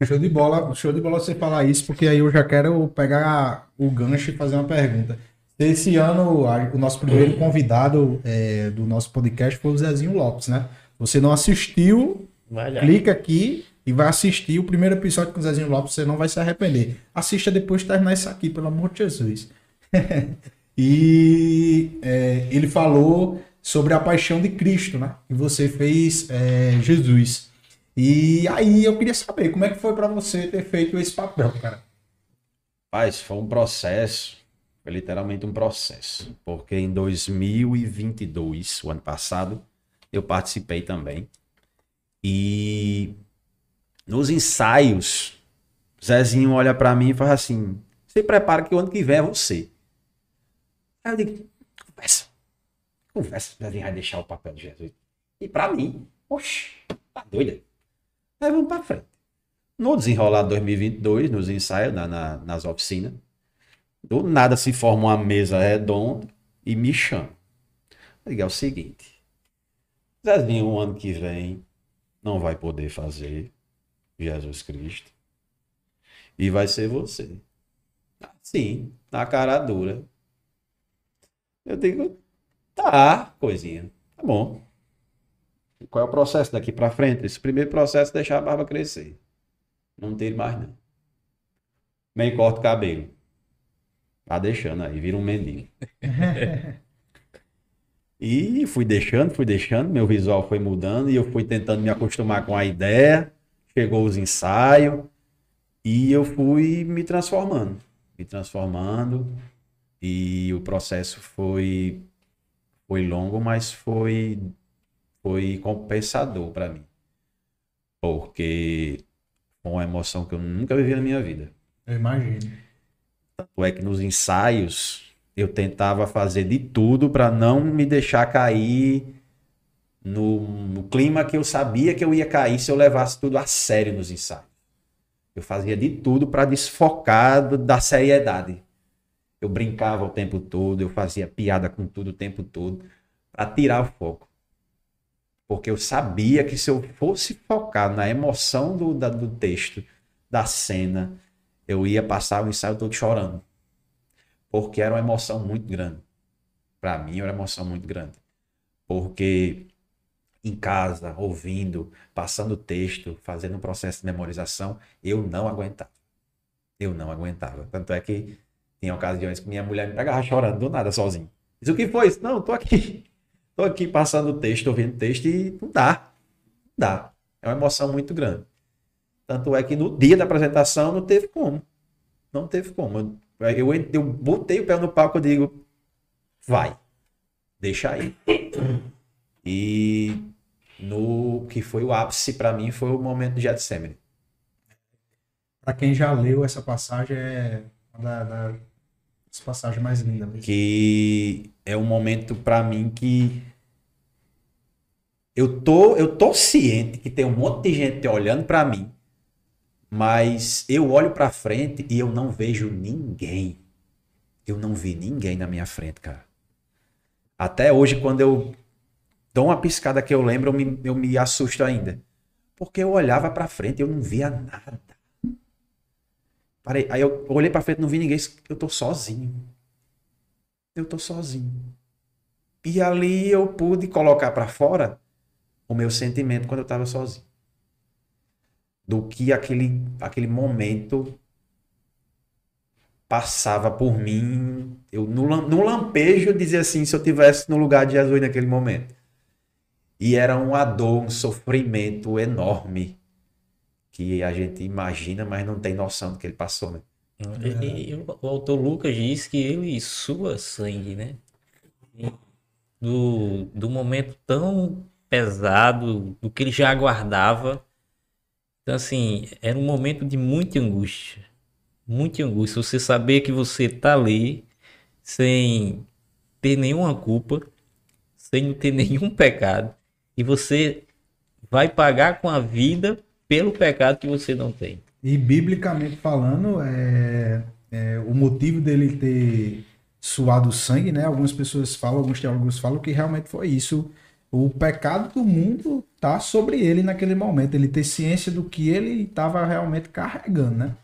Show de bola, show de bola você falar isso, porque aí eu já quero pegar o gancho e fazer uma pergunta. Esse ano, o nosso primeiro convidado é, do nosso podcast foi o Zezinho Lopes, né? Você não assistiu, clica aqui e vai assistir o primeiro episódio com o Zezinho Lopes, você não vai se arrepender. Assista depois de terminar isso aqui, pelo amor de Jesus. e é, ele falou sobre a paixão de Cristo, né? Que você fez é, Jesus. E aí eu queria saber como é que foi pra você ter feito esse papel, cara. Mas foi um processo, foi literalmente um processo, porque em 2022, o ano passado, eu participei também. E nos ensaios, Zezinho olha pra mim e fala assim: "Se prepara que o ano que vem é você". Aí eu digo: "Conversa. Conversa, Zezinho vai deixar o papel de Jesus". E pra mim, oxe, tá doida. Aí vamos pra frente. No desenrolar de 2022, nos ensaios, na- na- nas oficinas, do nada se forma uma mesa redonda e me chama. Digo, é o seguinte, Zezinho, o ano que vem, não vai poder fazer Jesus Cristo. E vai ser você. Sim, na cara dura. Eu digo, tá, coisinha. Tá bom. Qual é o processo daqui para frente? Esse primeiro processo é deixar a barba crescer. Não tire mais, não. Nem corta o cabelo. Tá deixando aí, vira um mendigo. e fui deixando, fui deixando, meu visual foi mudando e eu fui tentando me acostumar com a ideia. Chegou os ensaios e eu fui me transformando, me transformando e o processo foi foi longo, mas foi foi compensador para mim. Porque foi uma emoção que eu nunca vivi na minha vida. Eu imagino. Tanto é que nos ensaios eu tentava fazer de tudo para não me deixar cair no, no, clima que eu sabia que eu ia cair se eu levasse tudo a sério nos ensaios. Eu fazia de tudo para desfocar da seriedade. Eu brincava o tempo todo, eu fazia piada com tudo o tempo todo, para tirar o foco. Porque eu sabia que se eu fosse focar na emoção do, da, do texto, da cena, eu ia passar o ensaio todo chorando. Porque era uma emoção muito grande. Para mim era uma emoção muito grande. Porque em casa, ouvindo, passando texto, fazendo um processo de memorização, eu não aguentava. Eu não aguentava. Tanto é que tinha ocasiões que minha mulher me pegava chorando do nada sozinho. Diz, o que foi? Não, tô aqui. Tô aqui passando texto, ouvindo texto e não dá. Não dá. É uma emoção muito grande. Tanto é que no dia da apresentação não teve como. Não teve como. Eu, eu, eu botei o pé no palco e digo, vai, deixa aí. E no que foi o ápice para mim foi o momento de Getsemane. Para quem já leu essa passagem, é uma das passagens mais lindas. Mesmo. Que é um momento para mim que eu tô, eu tô ciente que tem um monte de gente olhando para mim, mas eu olho para frente e eu não vejo ninguém. Eu não vi ninguém na minha frente, cara. Até hoje, quando eu dou uma piscada que eu lembro, eu me, eu me assusto ainda. Porque eu olhava para frente e eu não via nada. Parei, aí eu olhei para frente, não vi ninguém, eu tô sozinho. Eu tô sozinho. E ali eu pude colocar para fora o meu sentimento quando eu estava sozinho. Do que aquele, aquele momento passava por mim. Eu, no, no lampejo, dizia assim: se eu tivesse no lugar de Jesus naquele momento. E era uma dor, um sofrimento enorme que a gente imagina, mas não tem noção do que ele passou, né? E, e, o autor Lucas diz que ele sua sangue, né? do, do momento tão pesado, do que ele já aguardava. Então, assim, era um momento de muita angústia. Muita angústia. Você saber que você tá ali sem ter nenhuma culpa, sem ter nenhum pecado, e você vai pagar com a vida pelo pecado que você não tem. E biblicamente falando, é, é, o motivo dele ter suado sangue, né? Algumas pessoas falam, alguns teólogos falam que realmente foi isso o pecado do mundo tá sobre ele naquele momento, ele ter ciência do que ele estava realmente carregando, né?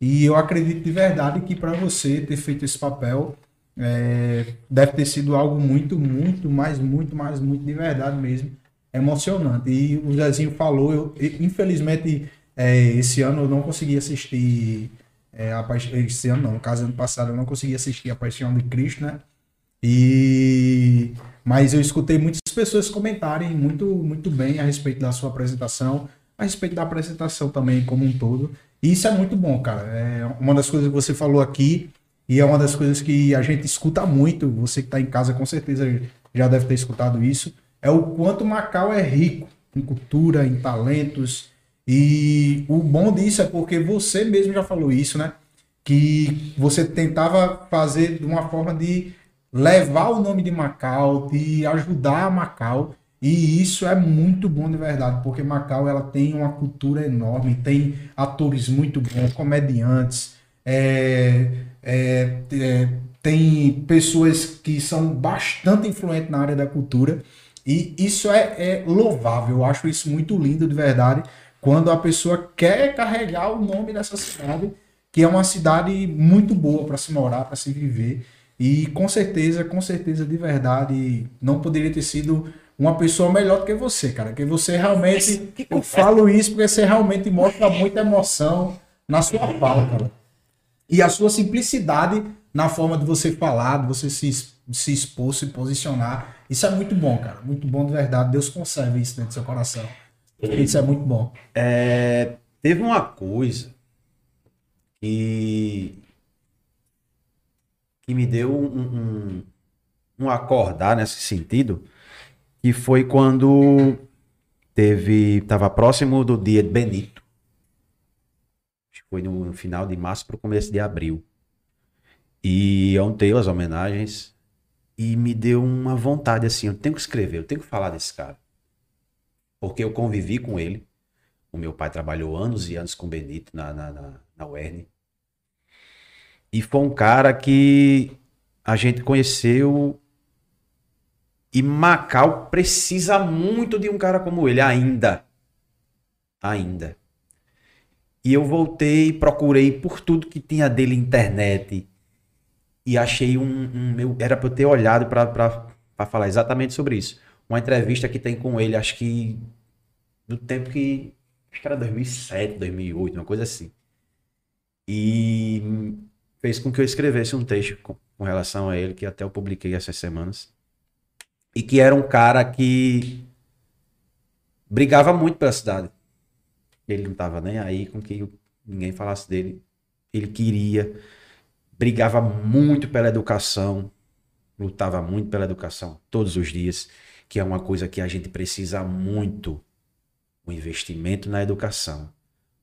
E eu acredito de verdade que para você ter feito esse papel é, deve ter sido algo muito, muito, mais, muito, mais, muito de verdade mesmo, emocionante. E o Zezinho falou, eu, infelizmente é, esse ano eu não consegui assistir é, a esse ano não, no caso ano passado eu não consegui assistir a Paixão de Cristo, né? E mas eu escutei muitas pessoas comentarem muito, muito bem a respeito da sua apresentação, a respeito da apresentação também como um todo. E isso é muito bom, cara. É uma das coisas que você falou aqui e é uma das coisas que a gente escuta muito. Você que está em casa com certeza já deve ter escutado isso. É o quanto Macau é rico em cultura, em talentos. E o bom disso é porque você mesmo já falou isso, né? Que você tentava fazer de uma forma de levar o nome de Macau, de ajudar Macau. E isso é muito bom de verdade, porque Macau ela tem uma cultura enorme, tem atores muito bons, comediantes, é, é, é, tem pessoas que são bastante influentes na área da cultura. E isso é, é louvável, eu acho isso muito lindo de verdade quando a pessoa quer carregar o nome dessa cidade, que é uma cidade muito boa para se morar, para se viver. E com certeza, com certeza, de verdade, não poderia ter sido uma pessoa melhor do que você, cara. Que você realmente. Eu falo isso porque você realmente mostra muita emoção na sua fala, cara. E a sua simplicidade na forma de você falar, de você se, se expor, se posicionar. Isso é muito bom, cara. Muito bom de verdade. Deus conserve isso dentro do seu coração. Isso é muito bom. É, teve uma coisa que, que me deu um, um, um acordar nesse sentido, que foi quando teve, estava próximo do dia de Benito. Foi no final de março para o começo de abril. E ontem as homenagens e me deu uma vontade assim, eu tenho que escrever, eu tenho que falar desse cara. Porque eu convivi com ele. O meu pai trabalhou anos e anos com Benito na, na, na, na UERN. E foi um cara que a gente conheceu. E Macau precisa muito de um cara como ele, ainda. Ainda. E eu voltei, procurei por tudo que tinha dele internet. E achei um. um meu, era para eu ter olhado para falar exatamente sobre isso. Uma entrevista que tem com ele, acho que. Do tempo que. Acho que era 2007, 2008, uma coisa assim. E fez com que eu escrevesse um texto com, com relação a ele, que até eu publiquei essas semanas. E que era um cara que brigava muito pela cidade. Ele não estava nem aí com que ninguém falasse dele. Ele queria brigava muito pela educação, lutava muito pela educação todos os dias, que é uma coisa que a gente precisa muito, o investimento na educação.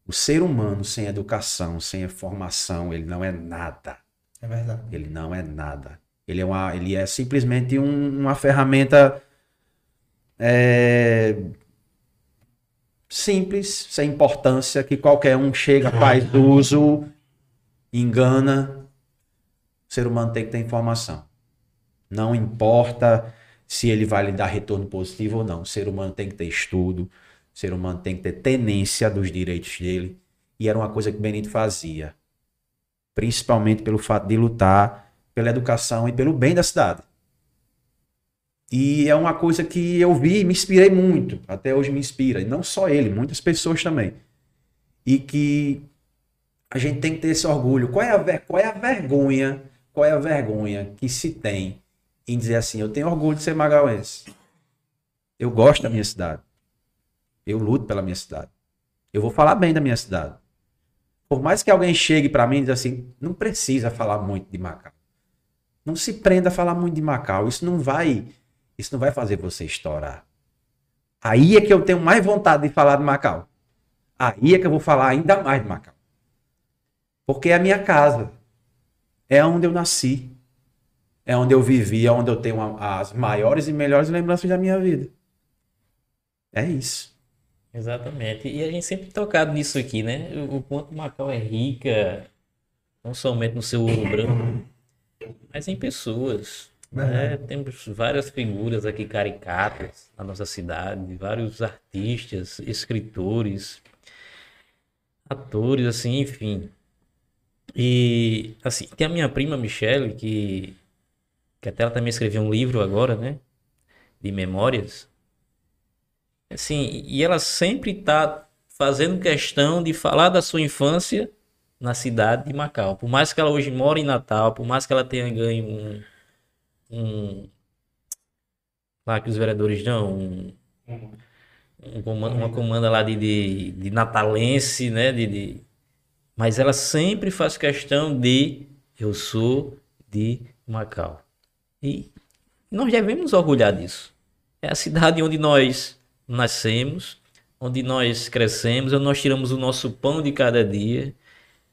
O ser humano sem educação, sem formação, ele não é nada. É verdade. Ele não é nada. Ele é, uma, ele é simplesmente um, uma ferramenta é, simples, sem importância, que qualquer um chega, faz uso, engana, o ser humano tem que ter informação. Não importa se ele vai lhe dar retorno positivo ou não. O ser humano tem que ter estudo, o ser humano tem que ter tenência dos direitos dele. E era uma coisa que Benito fazia. Principalmente pelo fato de lutar pela educação e pelo bem da cidade. E é uma coisa que eu vi e me inspirei muito. Até hoje me inspira. E não só ele, muitas pessoas também. E que a gente tem que ter esse orgulho. Qual é a, qual é a vergonha qual é a vergonha que se tem em dizer assim, eu tenho orgulho de ser magauense. Eu gosto da minha cidade. Eu luto pela minha cidade. Eu vou falar bem da minha cidade. Por mais que alguém chegue para mim e diga assim, não precisa falar muito de Macau. Não se prenda a falar muito de Macau. Isso não vai, isso não vai fazer você estourar. Aí é que eu tenho mais vontade de falar de Macau. Aí é que eu vou falar ainda mais de Macau. Porque é a minha casa. É onde eu nasci. É onde eu vivi, é onde eu tenho as maiores e melhores lembranças da minha vida. É isso. Exatamente. E a gente sempre tocado nisso aqui, né? O quanto Macau é rica, não somente no seu ouro branco, mas em pessoas. Né? Temos várias figuras aqui caricatas na nossa cidade, vários artistas, escritores, atores, assim, enfim. E, assim, tem a minha prima Michelle, que, que até ela também escreveu um livro agora, né? De memórias. Assim, e ela sempre tá fazendo questão de falar da sua infância na cidade de Macau. Por mais que ela hoje mora em Natal, por mais que ela tenha ganho um. um lá que os vereadores dão, um, um uma comanda lá de, de, de natalense, né? De, de, mas ela sempre faz questão de eu sou de Macau. E nós devemos orgulhar disso. É a cidade onde nós nascemos, onde nós crescemos, onde nós tiramos o nosso pão de cada dia,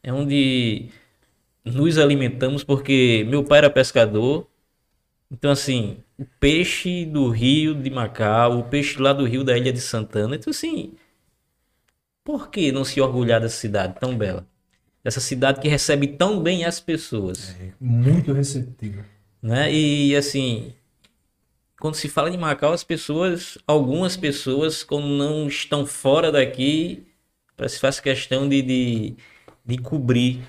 é onde nos alimentamos, porque meu pai era pescador. Então, assim, o peixe do rio de Macau, o peixe lá do rio da ilha de Santana. Então, assim, por que não se orgulhar dessa cidade tão bela? Dessa cidade que recebe tão bem as pessoas. É, muito receptiva. Né? E assim, quando se fala de Macau, as pessoas, algumas pessoas, quando não estão fora daqui, que faz questão de, de, de cobrir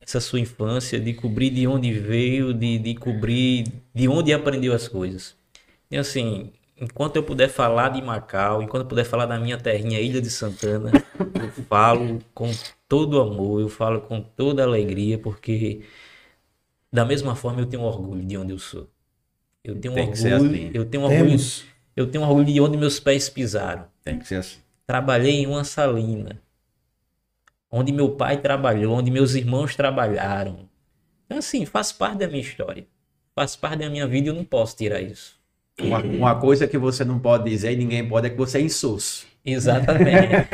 essa sua infância, de cobrir de onde veio, de, de cobrir de onde aprendeu as coisas. E assim, enquanto eu puder falar de Macau, enquanto eu puder falar da minha terrinha Ilha de Santana, eu falo com todo amor, eu falo com toda alegria, porque da mesma forma eu tenho orgulho de onde eu sou. Eu tenho Tem ser orgulho, assim. eu tenho orgulho, Temos. eu tenho orgulho de onde meus pés pisaram. Tem que ser assim. Trabalhei em uma salina, onde meu pai trabalhou, onde meus irmãos trabalharam. Então, assim, faz parte da minha história. Faz parte da minha vida e eu não posso tirar isso. Uma, uma coisa que você não pode dizer e ninguém pode é que você é insosso. Exatamente.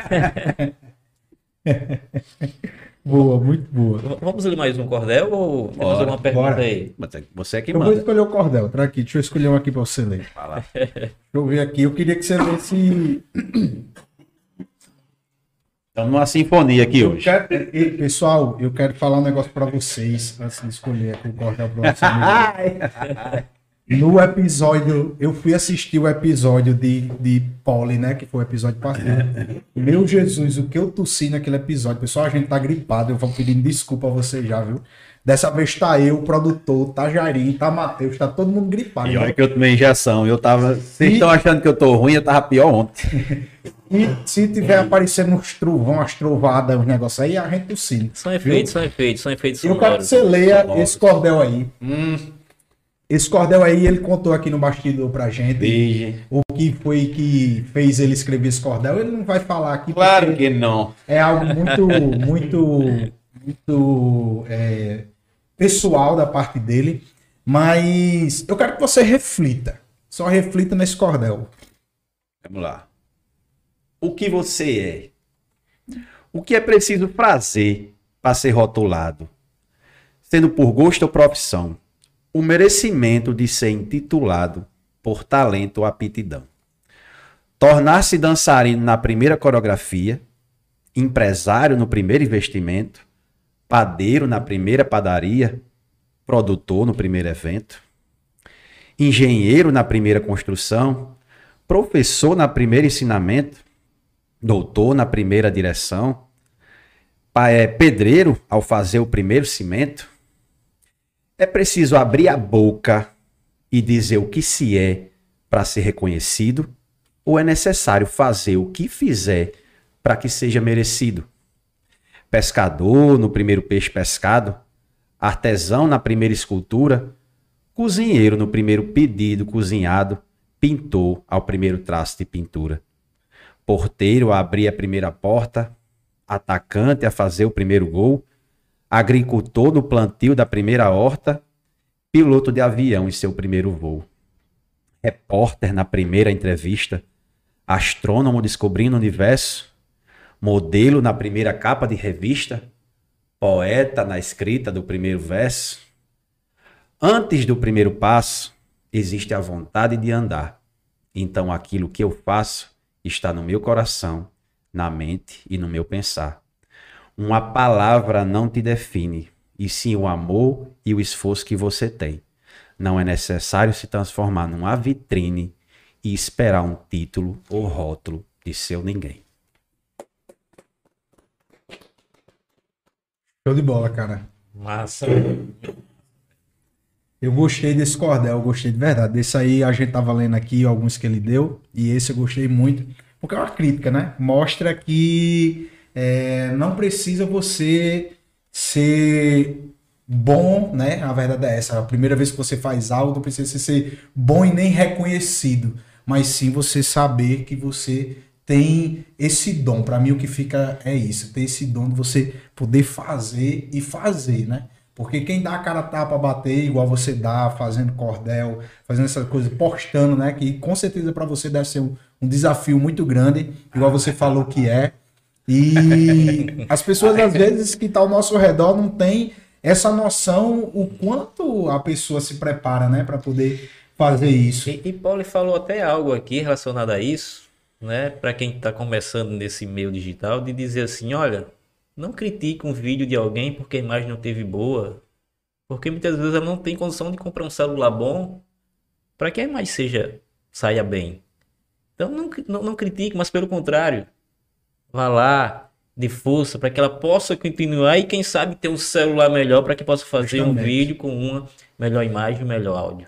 Boa, muito boa. V- Vamos ler mais um cordel ou temos Bora, alguma pergunta bora. aí? É- Você é que Eu vou manda. escolher o cordel. Tra aqui, deixa eu escolher um aqui pra você ler. Fala. Deixa eu ver aqui. Eu queria que você lesse. Estamos numa sinfonia aqui Eu hoje. quero- Pessoal, eu quero falar um negócio pra vocês antes de escolher aqui o cordel pra você. No episódio, eu fui assistir o episódio de, de Polly, né? Que foi o episódio passado. Meu Jesus, o que eu tossi naquele episódio. Pessoal, a gente tá gripado. Eu vou pedindo desculpa a vocês já, viu? Dessa vez tá eu, o produtor, tá Jairinho, tá Matheus, tá todo mundo gripado. E olha que eu tomei injeção. Eu tava. Vocês E- estão achando que eu tô ruim, eu tava pior ontem. E se tiver aparecendo uns trovão, as trovadas, uns negócios aí, a gente tossindo. São efeitos, são efeitos, são efeitos Eu quero que você leia Sonoros. esse cordel aí. Esse cordel aí, ele contou aqui no bastidor pra gente. O que foi que fez ele escrever esse cordel, ele não vai falar aqui. Claro que não. É algo muito, muito, muito é, pessoal da parte dele. Mas eu quero que você reflita. Só reflita nesse cordel. Vamos lá. O que você é? O que é preciso fazer para ser rotulado? Sendo por gosto ou profissão, o merecimento de ser intitulado por talento ou aptidão. Tornar-se dançarino na primeira coreografia, empresário no primeiro investimento, padeiro na primeira padaria, produtor no primeiro evento, engenheiro na primeira construção, professor na primeira ensinamento, doutor na primeira direção, é, pedreiro ao fazer o primeiro cimento. É preciso abrir a boca e dizer o que se é para ser reconhecido, ou é necessário fazer o que fizer para que seja merecido? Pescador no primeiro peixe pescado, artesão na primeira escultura, cozinheiro no primeiro pedido cozinhado, pintor ao primeiro traço de pintura, porteiro a abrir a primeira porta, atacante a fazer o primeiro gol, agricultor no plantio da primeira horta, piloto de avião em seu primeiro voo, repórter na primeira entrevista, astrônomo descobrindo o universo, modelo na primeira capa de revista, poeta na escrita do primeiro verso. Antes do primeiro passo, existe a vontade de andar. Então aquilo que eu faço está no meu coração, na mente e no meu pensar. Uma palavra não te define, e sim o amor e o esforço que você tem. Não é necessário se transformar numa vitrine e esperar um título ou rótulo de seu ninguém. Show de bola, cara. Massa. Eu gostei desse cordel, eu gostei de verdade. Desse aí a gente tava lendo aqui alguns que ele deu, e esse eu gostei muito, porque é uma crítica, né? Mostra que é, não precisa você ser bom, né? A verdade é essa. A primeira vez que você faz algo, não precisa ser bom e nem reconhecido, mas sim você saber que você tem esse dom. Para mim, o que fica é isso: ter esse dom de você poder fazer e fazer, né? Porque quem dá a cara tapa bater, igual você dá, fazendo cordel, fazendo essa coisa, postando, né? Que com certeza para você deve ser um, um desafio muito grande, igual você falou que é. E as pessoas, às vezes, que estão ao nosso redor, não tem essa noção o quanto a pessoa se prepara, né, para poder fazer isso. E, e Paulo falou até algo aqui relacionado a isso, né? Para quem está começando nesse meio digital, de dizer assim, olha, não critique um vídeo de alguém porque a imagem não teve boa, porque muitas vezes ela não tem condição de comprar um celular bom para que a imagem seja saia bem. Então não, não, não critique, mas pelo contrário, vá lá, de força para que ela possa continuar e quem sabe ter um celular melhor para que possa fazer um Justamente. vídeo com uma melhor imagem, um melhor áudio.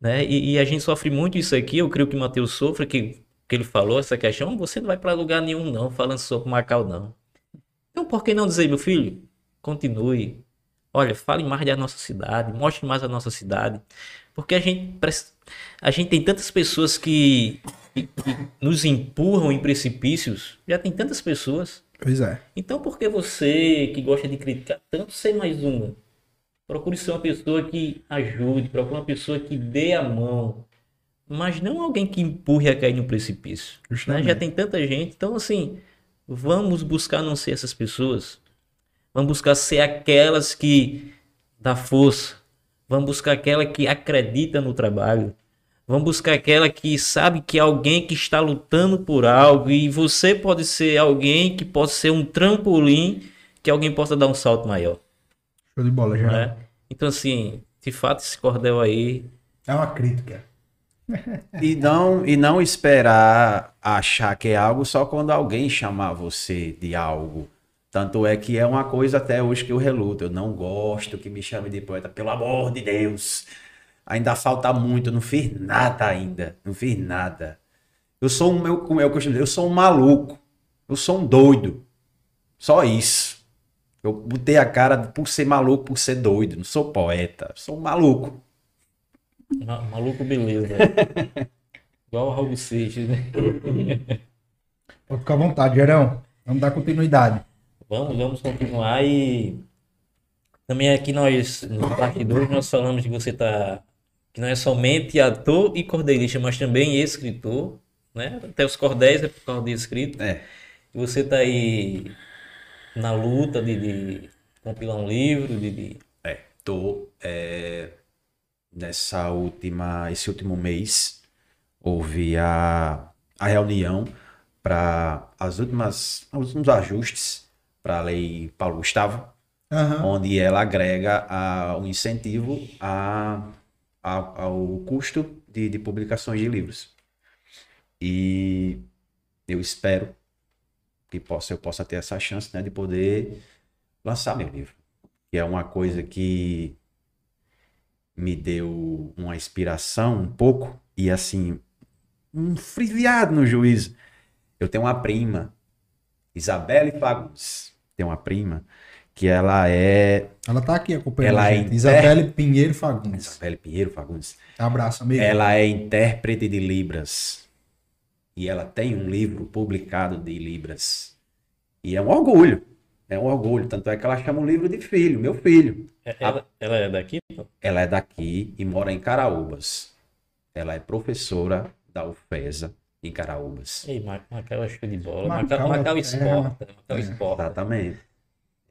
Né? E, e a gente sofre muito isso aqui, eu creio que o Matheus sofre, que, que ele falou essa questão, você não vai para lugar nenhum não, falando sobre Macau não. Então por que não dizer, meu filho, continue, olha, fale mais da nossa cidade, mostre mais a nossa cidade, porque a gente, a gente tem tantas pessoas que, que- que nos empurram em precipícios, já tem tantas pessoas, Pois é. então, por que você que gosta de criticar tanto ser mais uma? Procure ser uma pessoa que ajude, procure uma pessoa que dê a mão, mas não alguém que empurre a cair no precipício. né? Já tem tanta gente, então assim, vamos buscar não ser essas pessoas. Vamos buscar ser aquelas que dá força. Vamos buscar aquela que acredita no trabalho. Vamos buscar aquela que sabe que é alguém que está lutando por algo e você pode ser alguém que possa ser um trampolim que alguém possa dar um salto maior. Show de bola, já. né? Então, assim, de fato, esse cordel aí. É uma crítica. E não, e não esperar achar que é algo só quando alguém chamar você de algo. Tanto é que é uma coisa até hoje que eu reluto. Eu não gosto que me chame de poeta, pelo amor de Deus. Ainda falta muito, eu não fiz nada ainda. Não fiz nada. Eu sou um, eu, como eu costumo dizer, eu sou um maluco. Eu sou um doido. Só isso. Eu botei a cara por ser maluco, por ser doido. Não sou poeta, sou um maluco. ma- Maluco, beleza. Igual o Raul Seixas, né? Pode ficar à vontade, Gerão. Vamos dar continuidade. Vamos, vamos continuar e também aqui nós, no bastidores, nós falamos que você tá, que não é somente ator e cordelista, mas também escritor, né? Até os cordéis é por causa de escrito. É. E você tá aí na luta de, de compilar um livro, de, de- É, tô é, nessa última, esse último mês houve a, a reunião para as últimas, os últimos ajustes para a lei Paulo Gustavo, Aham. onde ela agrega a, um incentivo a, a- ao custo de, de publicações de livros. E eu espero que possa, eu possa ter essa chance né, de poder lançar meu livro. Que é uma coisa que me deu uma inspiração um pouco e assim, um friviado no juízo. Eu tenho uma prima, Isabelle Fagundes. Tem uma prima que ela é Ela tá aqui acompanhando Ela a é gente. inter- Isabelle Pinheiro Fagundes. Isabelle Pinheiro Fagundes. Abraço, amigo. Ela é intérprete de Libras. E ela tem um livro publicado de Libras. E é um orgulho. É um orgulho. Tanto é que ela chama o livro de filho, meu filho. Ela, ela é daqui? pô? Ela é daqui e mora em Caraúbas. Ela é professora da UFESA em Caraúbas. Ei, Ma- Macau é show de bola. Macau Macau, Macau é- exporta. Macau é. exporta. Exatamente.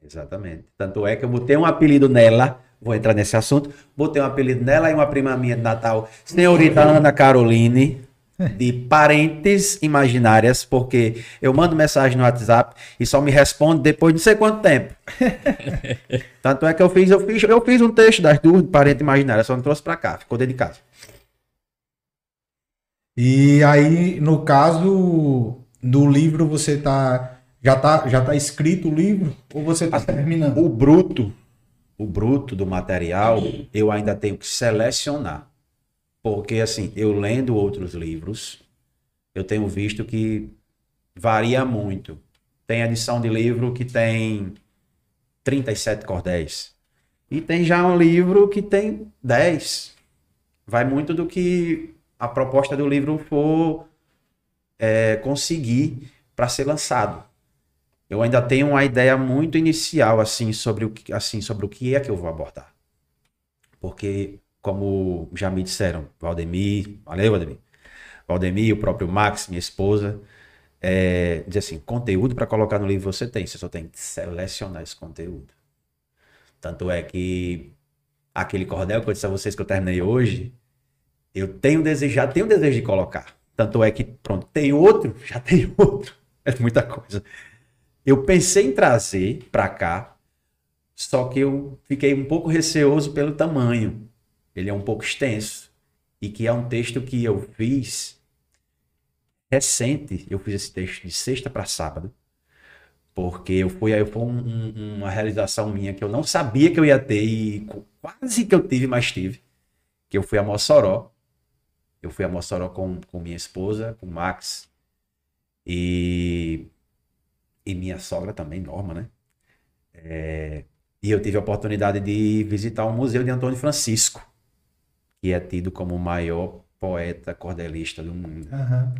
Exatamente. Tanto é que eu botei um apelido nela, vou entrar nesse assunto, botei um apelido nela e uma prima minha de Natal, senhorita Ana Caroline, de parentes imaginárias, porque eu mando mensagem no WhatsApp e só me responde depois de não sei quanto tempo. Tanto é que eu fiz, eu fiz, eu fiz um texto das duas de parente imaginária, só não trouxe pra cá, ficou dentro de casa. E aí, no caso do livro, você tá. Já tá, já tá escrito o livro? Ou você tá terminando? O bruto, o bruto do material, eu ainda tenho que selecionar. Porque, assim, eu lendo outros livros, eu tenho visto que varia muito. Tem edição de livro que tem 37 cordéis. E tem já um livro que tem 10. Vai muito do que a proposta do livro for é, conseguir para ser lançado. Eu ainda tenho uma ideia muito inicial assim sobre o que, assim sobre o que é que eu vou abordar. Porque como já me disseram, Valdemir, valeu Valdemir. Valdemir, o próprio Max, minha esposa, é, diz assim, conteúdo para colocar no livro você tem, você só tem que selecionar esse conteúdo. Tanto é que aquele cordel que eu disse a vocês que eu terminei hoje, eu tenho desejo, já tenho desejo de colocar. Tanto é que, pronto, tem outro, já tem outro. É muita coisa. Eu pensei em trazer para cá, só que eu fiquei um pouco receoso pelo tamanho. Ele é um pouco extenso. E que é um texto que eu fiz recente. Eu fiz esse texto de sexta para sábado. Porque eu fui aí foi um- um- uma realização minha que eu não sabia que eu ia ter e quase que eu tive, mas tive. Que eu fui a Mossoró. Eu fui a Mossoró com, com minha esposa, com o Max e, e minha sogra também, Norma, né? É, e eu tive a oportunidade de visitar o Museu de Antônio Francisco, que é tido como o maior poeta cordelista do mundo. Aham.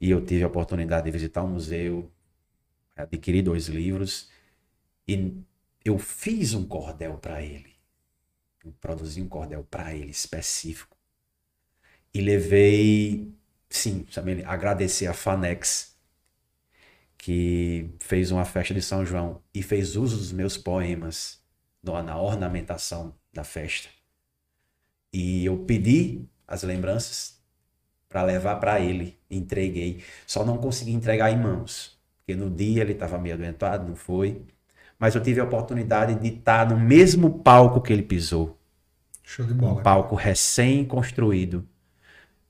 E eu tive a oportunidade de visitar o museu, adquiri dois livros e eu fiz um cordel para ele. Eu produzi um cordel para ele específico. E levei, sim, também agradecer a Fanex, que fez uma festa de São João e fez uso dos meus poemas na ornamentação da festa. E eu pedi as lembranças para levar para ele. Entreguei. Só não consegui entregar em mãos. Porque no dia ele estava meio adoentado, não foi. Mas eu tive a oportunidade de estar no mesmo palco que ele pisou. Show de Um bola. palco recém-construído.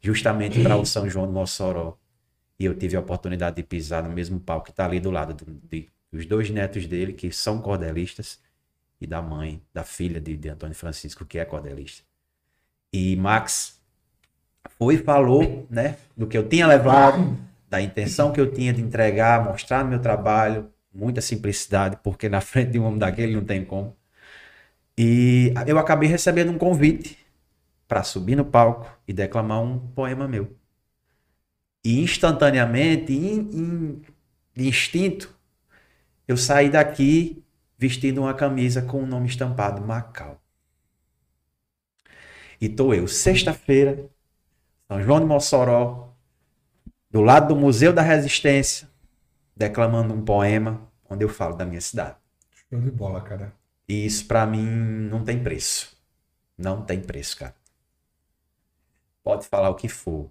Justamente para o São João do Mossoró. E eu tive a oportunidade de pisar no mesmo palco que está ali do lado do- de, dos dois netos dele, que são cordelistas, e da mãe, da filha de, de Antônio Francisco, que é cordelista. E Max foi e falou, né, do que eu tinha levado, da intenção que eu tinha de entregar, mostrar meu trabalho, muita simplicidade, porque na frente de um homem daquele não tem como. E eu acabei recebendo um convite para subir no palco e declamar um poema meu. E instantaneamente, em, em- de instinto, eu saí daqui vestindo uma camisa com o nome estampado Macau. E tô eu, sexta-feira, São João de Mossoró, do lado do Museu da Resistência, declamando um poema onde eu falo da minha cidade. Show de bola, cara. E isso pra mim não tem preço. Não tem preço, cara. Pode falar o que for.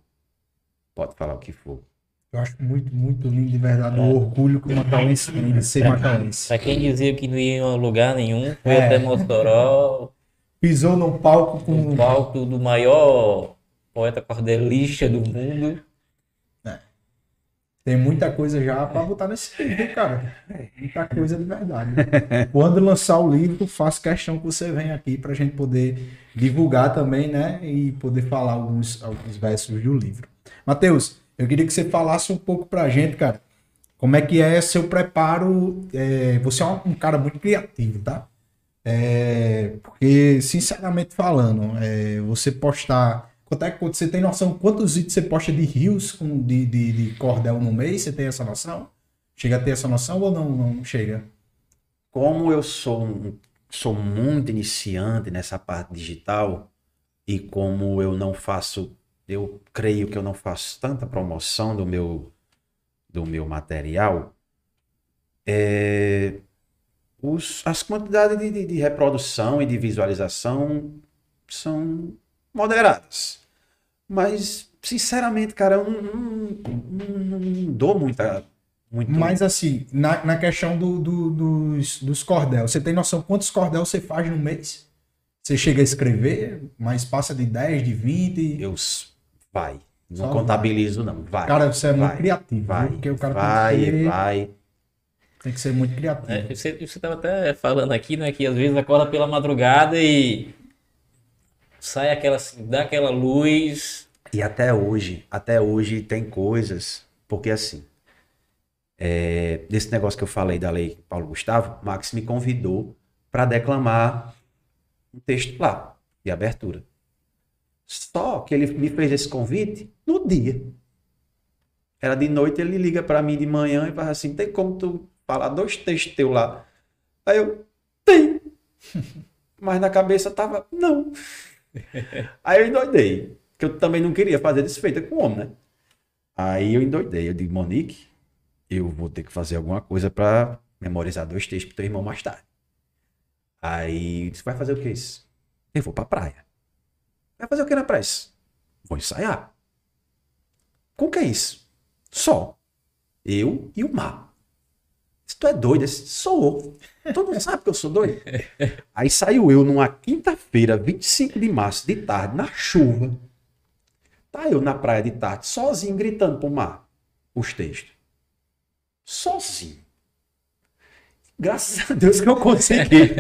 Pode falar o que for. Eu acho muito, muito lindo de verdade o orgulho que o Macauense tem de ser macauense. Pra quem dizia que não ia a lugar nenhum, foi É. até Mossoró, Pisou no palco o com. palco do maior poeta cordelista do mundo. Tem muita coisa já pra botar nesse livro, cara. Muita coisa de verdade. Quando lançar o livro, faço questão que você venha aqui pra gente poder divulgar também, né? E poder falar alguns, alguns versos do livro. Matheus, eu queria que você falasse um pouco pra gente, cara. Como é que é seu preparo? é, você é um, cara muito criativo, tá? É, porque, sinceramente falando, é, você postar. Quanto é você tem noção quantos vídeos você posta de rios com, de, de, de cordel no mês? Você tem essa noção? Chega a ter essa noção ou não, não chega? Como eu sou, sou muito iniciante nessa parte digital e como eu não faço, eu creio que eu não faço tanta promoção do meu do meu material, é, os, as quantidades de, de- de reprodução e de visualização são moderadas. Mas, sinceramente, cara, eu não, não- não- não dou muita. Muito, Mas assim, na, na questão do, do- dos, dos cordel, você tem noção quantos cordel você faz no mês? Você chega a escrever, mas passa de 10, de 20? Eu vai. Não Só contabilizo, não. Vai. Cara, você é muito vai, criativo, Vai. viu? Porque o cara vai, tem, que ser, vai. tem que ser muito criativo. É, você, você tava até falando aqui, né, que às vezes acorda pela madrugada e sai aquela, assim, dá aquela luz. E até hoje, até hoje tem coisas, porque assim, é, desse negócio que eu falei da lei Paulo Gustavo, Max me convidou para declamar um texto lá, de abertura. Só que ele me fez esse convite no dia. Era de noite, ele liga para mim de manhã e fala assim: tem como tu falar dois textos teus lá? Aí eu, tem. Mas na cabeça tava, não. Aí eu endoidei. Que eu também não queria fazer desfeita com o homem, né? Aí eu endoidei. Eu digo, Monique, eu vou ter que fazer alguma coisa pra memorizar dois textos pro teu irmão mais tarde. Aí você vai fazer o que isso? Eu vou pra praia. Vai fazer o que na praia? Vou ensaiar. Com que é isso? Só. Eu e o mar. Se tu é doido, esse sou eu. Tu não sabe que eu sou doido? Aí saiu eu numa quinta-feira, 25 de março, de tarde, na chuva. Tá eu na praia de tarde, sozinho, gritando pro mar os textos. Sozinho. Graças a Deus que eu consegui.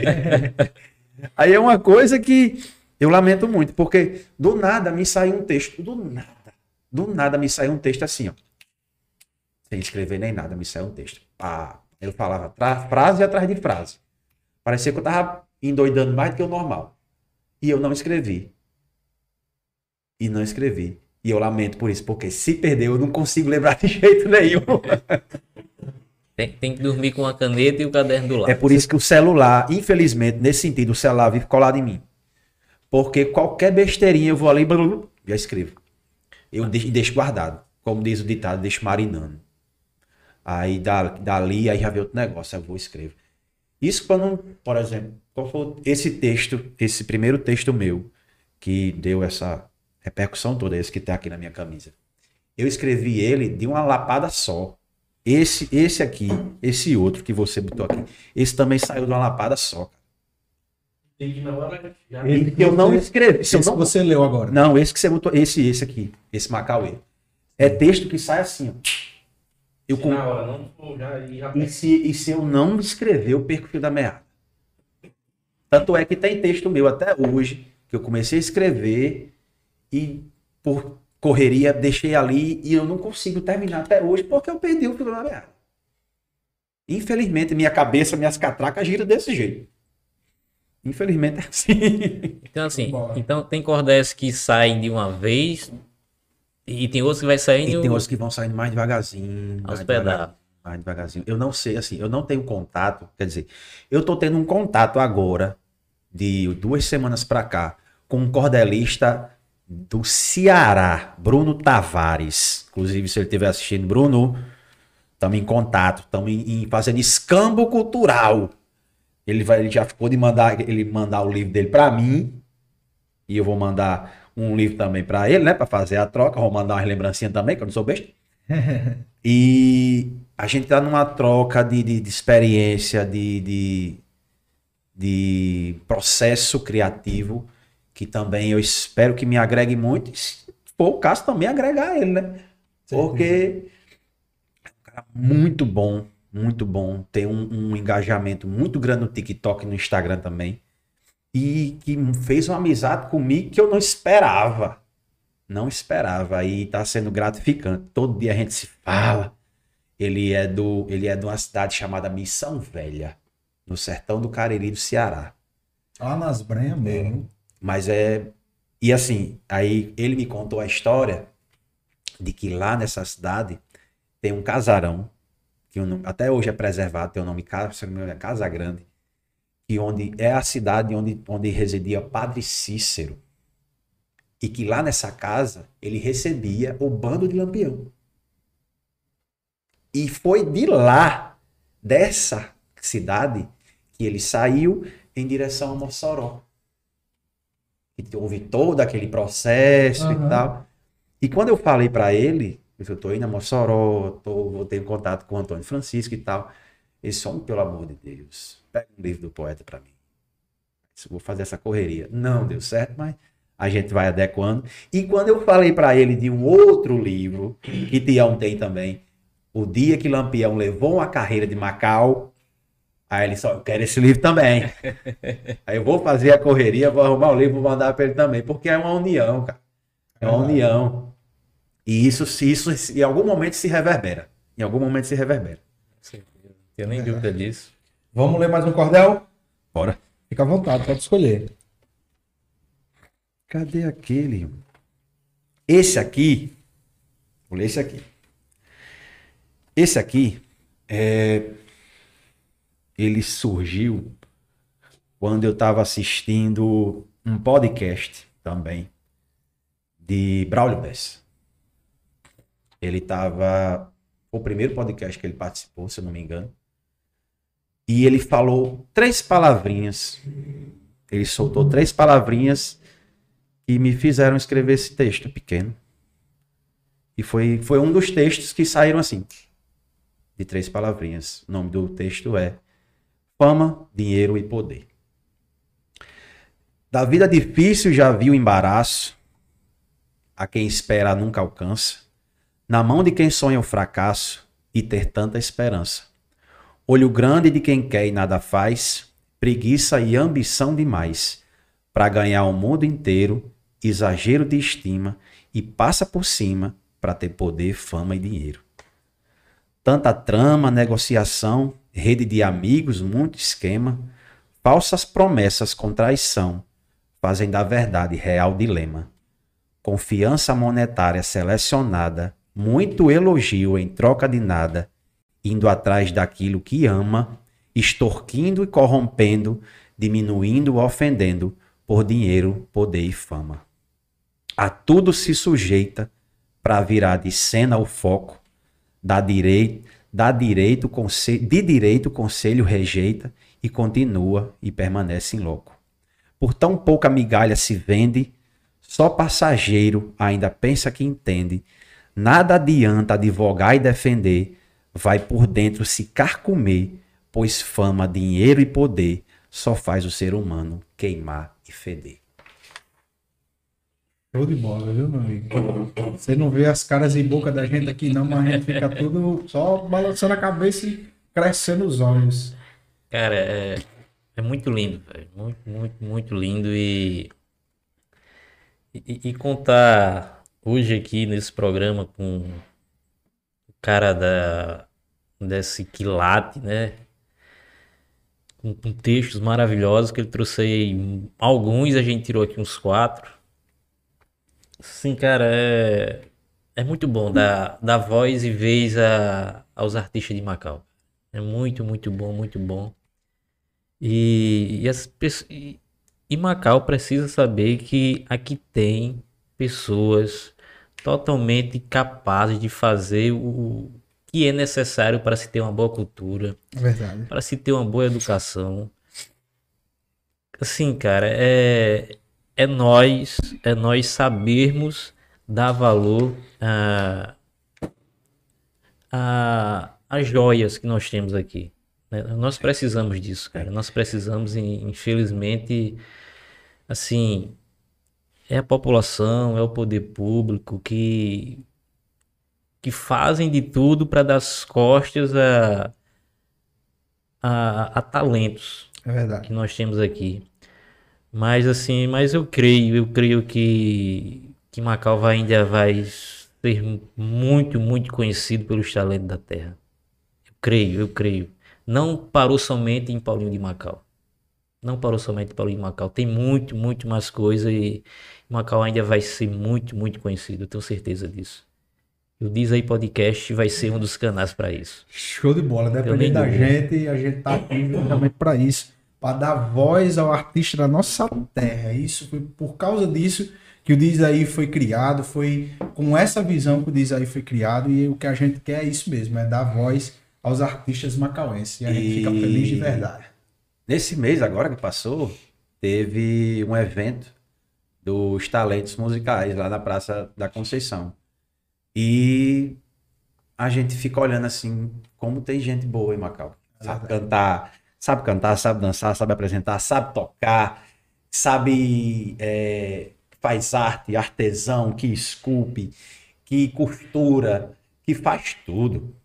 Aí é uma coisa que eu lamento muito, porque do nada me saiu um texto, do nada, do nada me saiu um texto assim, ó. Sem escrever nem nada, me saiu um texto. Pá. Eu falava frase atrás de frase. Parecia que eu tava endoidando mais do que o normal. E eu não escrevi. E não escrevi. E eu lamento por isso, porque se perder eu não consigo lembrar de jeito nenhum. Tem, tem que dormir com a caneta e o caderno do lado. É por isso que o celular, infelizmente, nesse sentido, o celular vive colado em mim. Porque qualquer besteirinha eu vou ali e já escrevo. Eu deixo, deixo guardado. Como diz o ditado, deixo marinando. Aí da- dali, aí já vem outro negócio, aí eu vou escrevo. Isso quando, por exemplo, qual foi esse texto, esse primeiro texto meu, que deu essa repercussão toda, esse que tá aqui na minha camisa. Eu escrevi ele de uma lapada só. Esse, esse aqui, esse outro que você botou aqui, esse também saiu de uma lapada só. cara. Na hora já. Que eu não escrevi. Se eu Esse não, que você leu agora. não, esse que você botou, esse, esse aqui, esse Macauê. É texto que sai assim, ó. Eu Se com- na hora não for, já, e já e, se, e se eu não escrever, eu perco o fio da meada. Tanto é que tem texto meu até hoje, que eu comecei a escrever e por correria deixei ali e eu não consigo terminar até hoje porque eu perdi o fio da meada. Infelizmente, minha cabeça, minhas catracas giram desse jeito. Infelizmente é assim. Então, assim, então tem cordéis que saem de uma vez e tem outros que vai saindo E tem outros que vão saindo mais devagarzinho. aos mais pedaços. mais devagarzinho. Eu não sei, assim, eu não tenho contato. Quer dizer, eu tô tendo um contato agora, de duas semanas pra cá, com um cordelista do Ceará, Bruno Tavares. Inclusive, se ele estiver assistindo, Bruno, estamos em contato, estamos fazendo escambo cultural. Ele, vai, ele já ficou de mandar ele mandar o livro dele pra mim. E eu vou mandar um livro também pra ele, né? Pra fazer a troca. Vou mandar umas lembrancinhas também, que eu não sou besta. E a gente tá numa troca de, de, de experiência, de, de, de processo criativo, que também eu espero que me agregue muito. E se for o caso, também agregar ele, né? Porque é um cara muito bom, muito bom. Tem um, um engajamento muito grande no TikTok e no Instagram também. E que fez uma amizade comigo que eu não esperava. Não esperava. E tá sendo gratificante. Todo dia a gente se fala. Ele é do, ele é de uma cidade chamada Missão Velha, no sertão do Cariri do Ceará. Lá nas brenhas mesmo. Mas é. E assim, aí ele me contou a história de que lá nessa cidade tem um casarão, que o nome- até hoje é preservado, tem o nome Casa, se não me engano, é Casa Grande, que onde é a cidade onde, onde residia Padre Cícero. E que lá nessa casa ele recebia o bando de Lampião. E foi de lá, dessa cidade, que ele saiu em direção a Mossoró que houve todo aquele processo Aham. e tal. E quando eu falei para ele, eu estou indo a Mossoró, tô, vou ter contato com o Antônio Francisco e tal. Ele disse, homem, pelo amor de Deus, pega um livro do poeta para mim. Eu vou fazer essa correria. Não deu certo, mas a gente vai adequando. E quando eu falei para ele de um outro livro, que Tião tem também, O Dia que Lampião Levou uma Carreira de Macau, aí ele só, eu quero esse livro também. Aí eu vou fazer a correria, vou arrumar o livro, vou mandar para ele também, porque é uma união, cara. É uma Verdade. união. E isso, se isso em algum momento se reverbera. Em algum momento se reverbera. Não tenho nem dúvida disso. Vamos ler mais um cordel? Bora. Fica à vontade, pode escolher. Cadê aquele? Esse aqui. Vou ler esse aqui. Esse aqui é. Ele surgiu quando eu estava assistindo um podcast também de Braulio Bess. Ele estava. O primeiro podcast que ele participou, se eu não me engano. E ele falou três palavrinhas. Ele soltou três palavrinhas e me fizeram escrever esse texto pequeno. E foi, foi um dos textos que saíram assim, de três palavrinhas. O nome do texto é Fama, Dinheiro e Poder. Da vida difícil já viu embaraço, a quem espera nunca alcança, na mão de quem sonha o fracasso e ter tanta esperança. olho grande de quem quer e nada faz, preguiça e ambição demais, para ganhar o mundo inteiro, exagero de estima e passa por cima para ter poder, fama e dinheiro. Tanta trama, negociação, rede de amigos, muito esquema, falsas promessas com traição, fazem da verdade real dilema. Confiança monetária selecionada, muito elogio em troca de nada, indo atrás daquilo que ama, extorquindo e corrompendo, diminuindo, ofendendo, por dinheiro, poder e fama. A tudo se sujeita para virar de cena o foco, direito, dá direito, de direito o conselho rejeita e continua e permanece em louco. Por tão pouca migalha se vende, só passageiro ainda pensa que entende. Nada adianta advogar e defender, vai por dentro se carcomer, pois fama, dinheiro e poder só faz o ser humano queimar e feder. Show de bola, viu, meu amigo? Você não vê as caras e boca da gente aqui, não, mas a gente fica tudo só balançando a cabeça e crescendo os olhos. Cara, é, é muito lindo, velho. Muito, muito, muito lindo. E, e, e contar hoje aqui nesse programa com o cara da, desse quilate, né? Com, com textos maravilhosos que ele trouxe aí. Alguns a gente tirou aqui uns quatro. Sim, cara, é, é muito bom dar, dar voz e vez a, aos artistas de Macau. É muito, muito bom, muito bom. E, e, as, e, e Macau precisa saber que aqui tem pessoas totalmente capazes de fazer o que é necessário para se ter uma boa cultura, Verdade. para se ter uma boa educação. Assim, cara, é, é nós, é nós sabermos dar valor a, a, as joias que nós temos aqui. né? Nós precisamos disso, cara. Nós precisamos, infelizmente, assim, é a população, é o poder público que que fazem de tudo para dar as costas a, a, a talentos É verdade. que nós temos aqui. Mas assim, mas eu creio, eu creio que, que Macau vai, ainda vai ser muito, muito conhecido pelos talentos da terra. Eu creio, eu creio. Não parou somente em Paulinho de Macau. Não parou somente Paulinho de Macau. Tem muito, muito mais coisa e Macau ainda vai ser muito, muito conhecido. Eu tenho certeza disso. E o Diz aí Podcast vai ser um dos canais para isso. Show de bola. Dependendo da gente, a gente tá aqui justamente para isso. Para dar voz ao artista da nossa terra. Isso foi por causa disso que o Diz aí foi criado. Foi com essa visão que o Diz aí foi criado. E o que a gente quer é isso mesmo: é dar voz aos artistas macauenses. E a gente fica E- feliz de verdade. Nesse mês agora que passou, teve um evento dos talentos musicais lá na Praça da Conceição. E a gente fica olhando assim, como tem gente boa em Macau. Sabe cantar, sabe cantar, sabe dançar, sabe apresentar, sabe tocar, sabe é, faz arte, artesão, que esculpe, que costura, que faz tudo.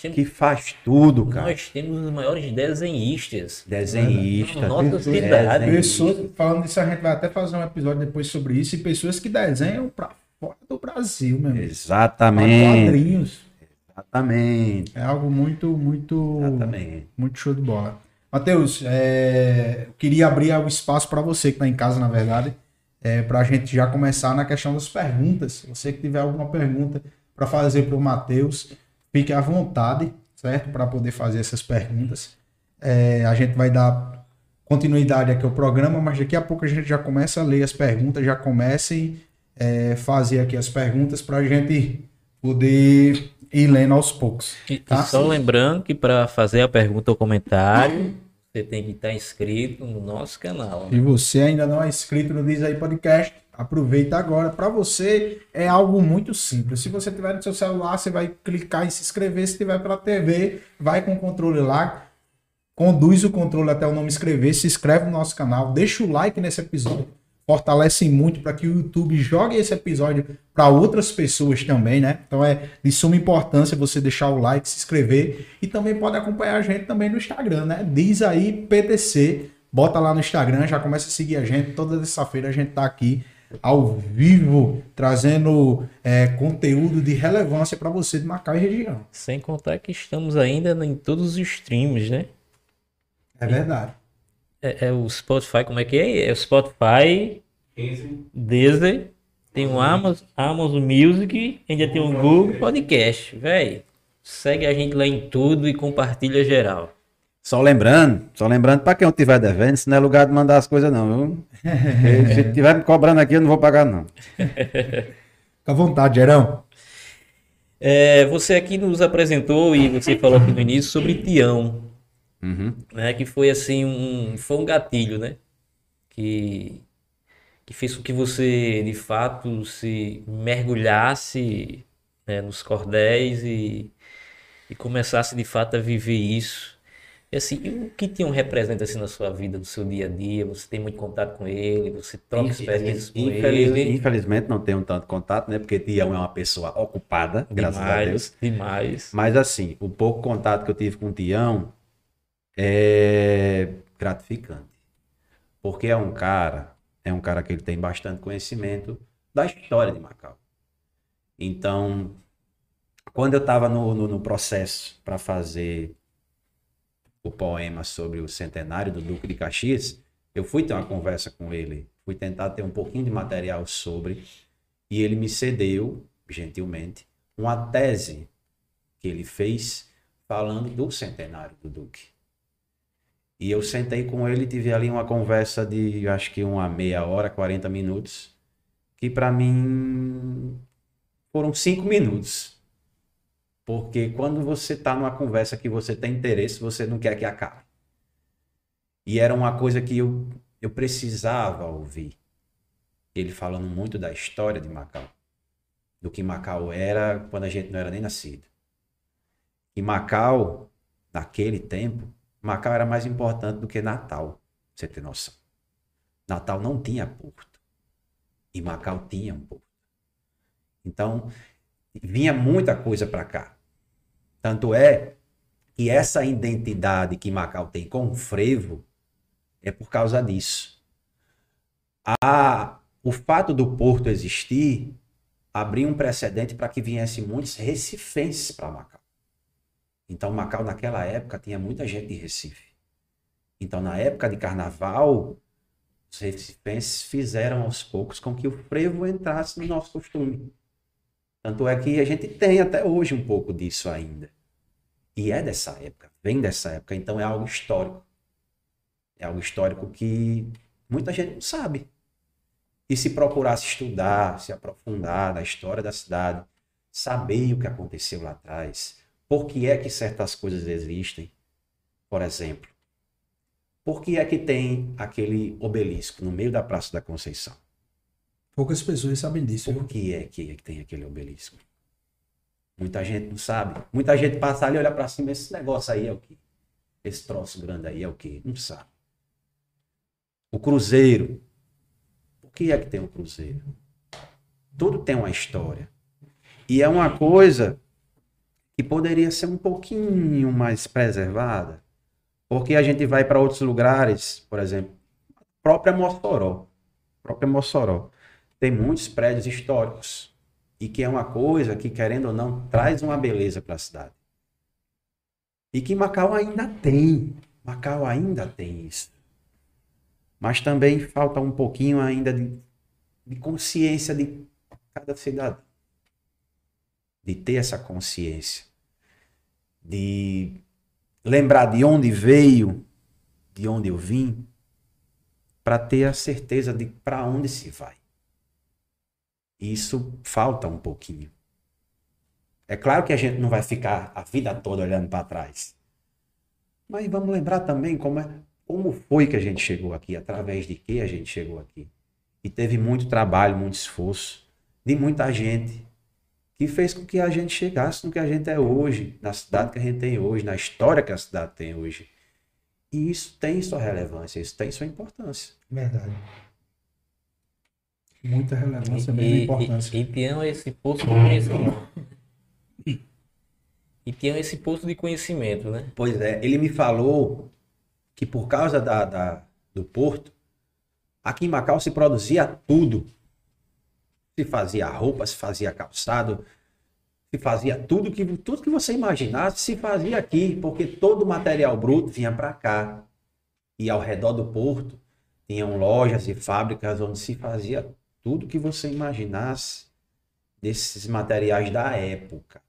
Temos, Que faz tudo, cara. nós temos os maiores desenhistas. Desenhista. Nossa Pessoas- cidade. Pessoas, falando disso, a gente vai até fazer um episódio depois sobre isso. E pessoas que desenham para fora do Brasil, meu amigo. Pra Exatamente. quadrinhos. Exatamente. É algo muito, muito, Exatamente. muito show de bola. Matheus, é, eu queria abrir o espaço para você que está em casa, na verdade, é, para a gente já começar na questão das perguntas. Você que tiver alguma pergunta para fazer para o Matheus, fique à vontade, certo? Para poder fazer essas perguntas. É, a gente vai dar continuidade aqui ao programa, mas daqui a pouco a gente já começa a ler as perguntas, já comecem é, fazer aqui as perguntas para a gente poder ir lendo aos poucos. E, e Tá. só lembrando que para fazer a pergunta ou comentário, você tem que estar inscrito no nosso canal. né? Se você ainda não é inscrito no Diz aí Podcast, aproveita agora. Para você é algo muito simples. Se você tiver no seu celular, você vai clicar em se inscrever. Se tiver pela TV, vai com o controle lá. Conduz o controle até o nome inscrever, se inscreve no nosso canal, deixa o like nesse episódio, fortalecem muito para que o YouTube jogue esse episódio para outras pessoas também, né? Então é de suma importância você deixar o like, se inscrever e também pode acompanhar a gente também no Instagram, né? Diz aí PTC, bota lá no Instagram, já começa a seguir a gente. Toda terça-feira a gente tá aqui ao vivo trazendo é, conteúdo de relevância para você de Macau e região. Sem contar que estamos ainda em todos os streams, né? É verdade. É, é o Spotify, como é que é? É o Spotify, Deezer, tem o Amazon, Amazon Music, ainda tem o Google Podcast, velho. Segue a gente lá em tudo e compartilha geral. Só lembrando, só lembrando para quem não tiver devendo, isso não é lugar de mandar as coisas não, viu? Se tiver me cobrando aqui, eu não vou pagar não. Fica à vontade, Gerão. É, você aqui nos apresentou e você falou aqui no início sobre Tião, Uhum. né? Que foi assim um, foi um gatilho, né? Que que fez com que você de fato se mergulhasse né, nos cordéis e, e começasse de fato a viver isso. E assim, e o que Tião representa assim na sua vida, no seu dia a dia? Você tem muito contato com ele, você troca experiências com Infeliz- ele. Infelizmente não tenho tanto contato, né? Porque Tião é uma pessoa ocupada, graças a Deus. Demais, demais. Mas assim, o pouco contato que eu tive com o Tião é gratificante. Porque é um cara, é um cara que ele tem bastante conhecimento da história de Macau. Então, quando eu estava no, no, no processo para fazer o poema sobre o centenário do Duque de Caxias, eu fui ter uma conversa com ele, fui tentar ter um pouquinho de material sobre, e ele me cedeu, gentilmente, uma tese que ele fez falando do centenário do Duque. E eu sentei com ele e tive ali uma conversa de, acho que uma meia hora, 40 minutos, que para mim foram cinco minutos. Porque quando você está numa conversa que você tem interesse, você não quer que acabe. E era uma coisa que eu, eu precisava ouvir. Ele falando muito da história de Macau. Do que Macau era quando a gente não era nem nascido. E Macau, naquele tempo, Macau era mais importante do que Natal, você ter noção. Natal não tinha porto. E Macau tinha um porto. Então, vinha muita coisa para cá. Tanto é que essa identidade que Macau tem com o frevo é por causa disso. A, o fato do porto existir abriu um precedente para que viessem muitos recifenses para Macau. Então, Macau, naquela época, tinha muita gente de Recife. Então, na época de carnaval, os recifenses fizeram aos poucos com que o frevo entrasse no nosso costume. Tanto é que a gente tem até hoje um pouco disso ainda. E é dessa época, vem dessa época, então é algo histórico. É algo histórico que muita gente não sabe. E se procurasse estudar, se aprofundar na história da cidade, saber o que aconteceu lá atrás, por que é que certas coisas existem. Por exemplo, por que é que tem aquele obelisco no meio da Praça da Conceição? Poucas pessoas sabem disso. Por viu? que é que tem aquele obelisco? Muita gente não sabe. Muita gente passa ali e olha pra cima, esse negócio aí é o quê? Esse troço grande aí é o quê? Não sabe. O cruzeiro. Por que é que tem um cruzeiro? Tudo tem uma história. E é uma coisa que poderia ser um pouquinho mais preservada. Porque a gente vai para outros lugares, por exemplo, a própria Mossoró. própria Mossoró tem muitos prédios históricos e que é uma coisa que, querendo ou não, traz uma beleza para a cidade. E que Macau ainda tem. Macau ainda tem isso. Mas também falta um pouquinho ainda de, de consciência de cada cidadão. De ter essa consciência. De lembrar de onde veio, de onde eu vim, para ter a certeza de para onde se vai. Isso falta um pouquinho. É claro que a gente não vai ficar a vida toda olhando para trás. Mas vamos lembrar também como, é, como foi que a gente chegou aqui, através de que a gente chegou aqui. E teve muito trabalho, muito esforço de muita gente que fez com que a gente chegasse no que a gente é hoje, na cidade que a gente tem hoje, na história que a cidade tem hoje. E isso tem sua relevância, isso tem sua importância. Verdade. Muita relevância, E, mesmo e, importância. e, e Tião é esse poço de conhecimento. E Tião é esse poço de conhecimento, né? Pois é, ele me falou que por causa da, da- do porto, aqui em Macau se produzia tudo. Se fazia roupa, se fazia calçado, se fazia tudo que, tudo que você imaginasse, se fazia aqui, porque todo o material bruto vinha para cá. E ao redor do porto tinham lojas e fábricas onde se fazia tudo que você imaginasse desses materiais da época.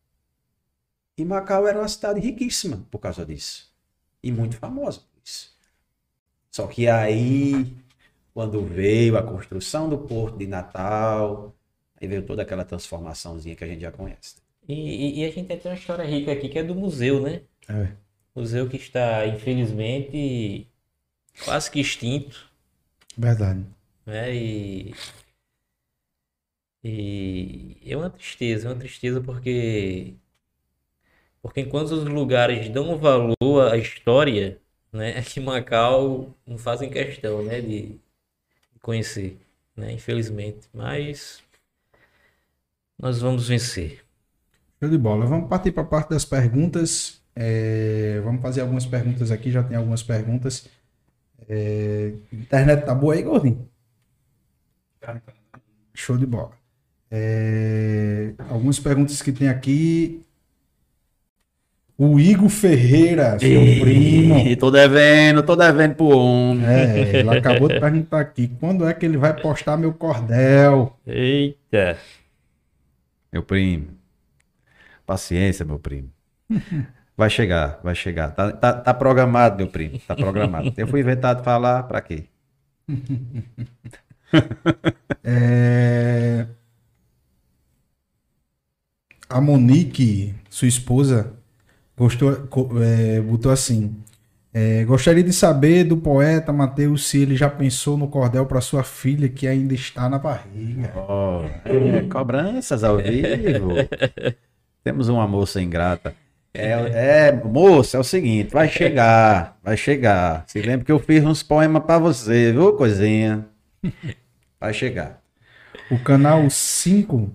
E Macau era uma cidade riquíssima por causa disso. E muito famosa por isso. Só que aí, quando veio a construção do Porto de Natal, aí veio toda aquela transformaçãozinha que a gente já conhece. E, e- e a gente tem uma história rica aqui que é do museu, né? É. Museu que está, infelizmente, quase que extinto, Verdade. né? E, e é uma tristeza, é uma tristeza porque porque enquanto os lugares dão valor à história, né? Aqui em Macau não fazem questão, né? De, conhecer, né? Infelizmente, mas nós vamos vencer. Show de bola. Vamos partir para a parte das perguntas. É, vamos fazer algumas perguntas aqui, já tem algumas perguntas. É, internet tá boa aí, Gordinho? Show de bola. É, algumas perguntas que tem aqui. O Igor Ferreira, seu primo. tô devendo, tô devendo pro homem. É, ele acabou de perguntar aqui, quando é que ele vai postar meu cordel? Eita! Meu primo. Paciência, meu primo. Vai chegar, vai chegar. Tá, tá, tá programado, meu primo. Tá programado. Eu fui inventado falar pra quê? É, A Monique, sua esposa, gostou, é, botou assim: é, gostaria de saber do poeta Mateus se ele já pensou no cordel para sua filha que ainda está na barriga. Ó, é, cobranças ao vivo. Temos uma moça ingrata. É, é, moça, é o seguinte, vai chegar, vai chegar. Se lembra que eu fiz uns poemas pra você, viu, coisinha? Vai chegar. O canal 5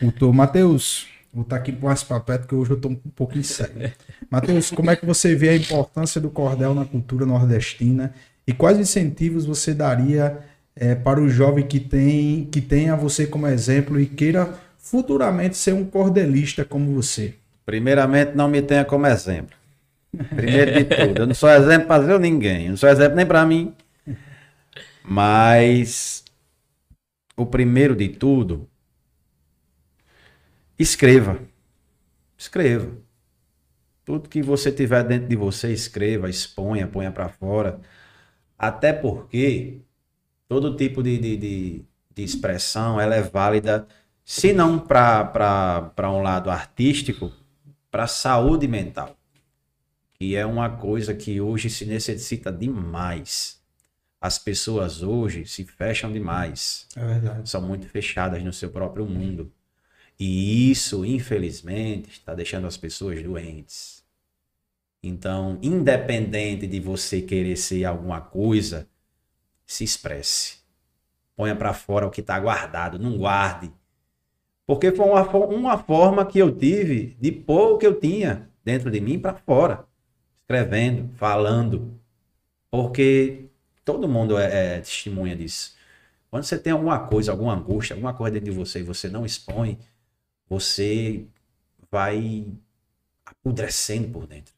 botou: Mateus, vou estar aqui com as papéis porque hoje eu estou um pouquinho sério. Mateus, como é que você vê a importância do cordel na cultura nordestina e quais incentivos você daria eh, para o jovem que tem que tenha você como exemplo e queira futuramente ser um cordelista como você? Primeiramente, não me tenha como exemplo. Primeiro de tudo, eu não sou exemplo para ninguém, eu não sou exemplo nem para mim. Mas o primeiro de tudo, escreva. Escreva. Tudo que você tiver dentro de você, escreva, exponha, ponha para fora. Até porque todo tipo de, de, de, de expressão ela é válida, se não para um lado artístico, para a saúde mental, que é uma coisa que hoje se necessita demais. As pessoas hoje se fecham demais, É verdade. são muito fechadas no seu próprio mundo. E isso, infelizmente, está deixando as pessoas doentes. Então, independente de você querer ser alguma coisa, se expresse. Ponha para fora o que está guardado, não guarde. Porque foi uma, uma forma que eu tive de pôr o que eu tinha dentro de mim para fora. Escrevendo, falando. Porque todo mundo é, é testemunha disso. Quando você tem alguma coisa, alguma angústia, alguma coisa dentro de você e você não expõe, você vai apodrecendo por dentro.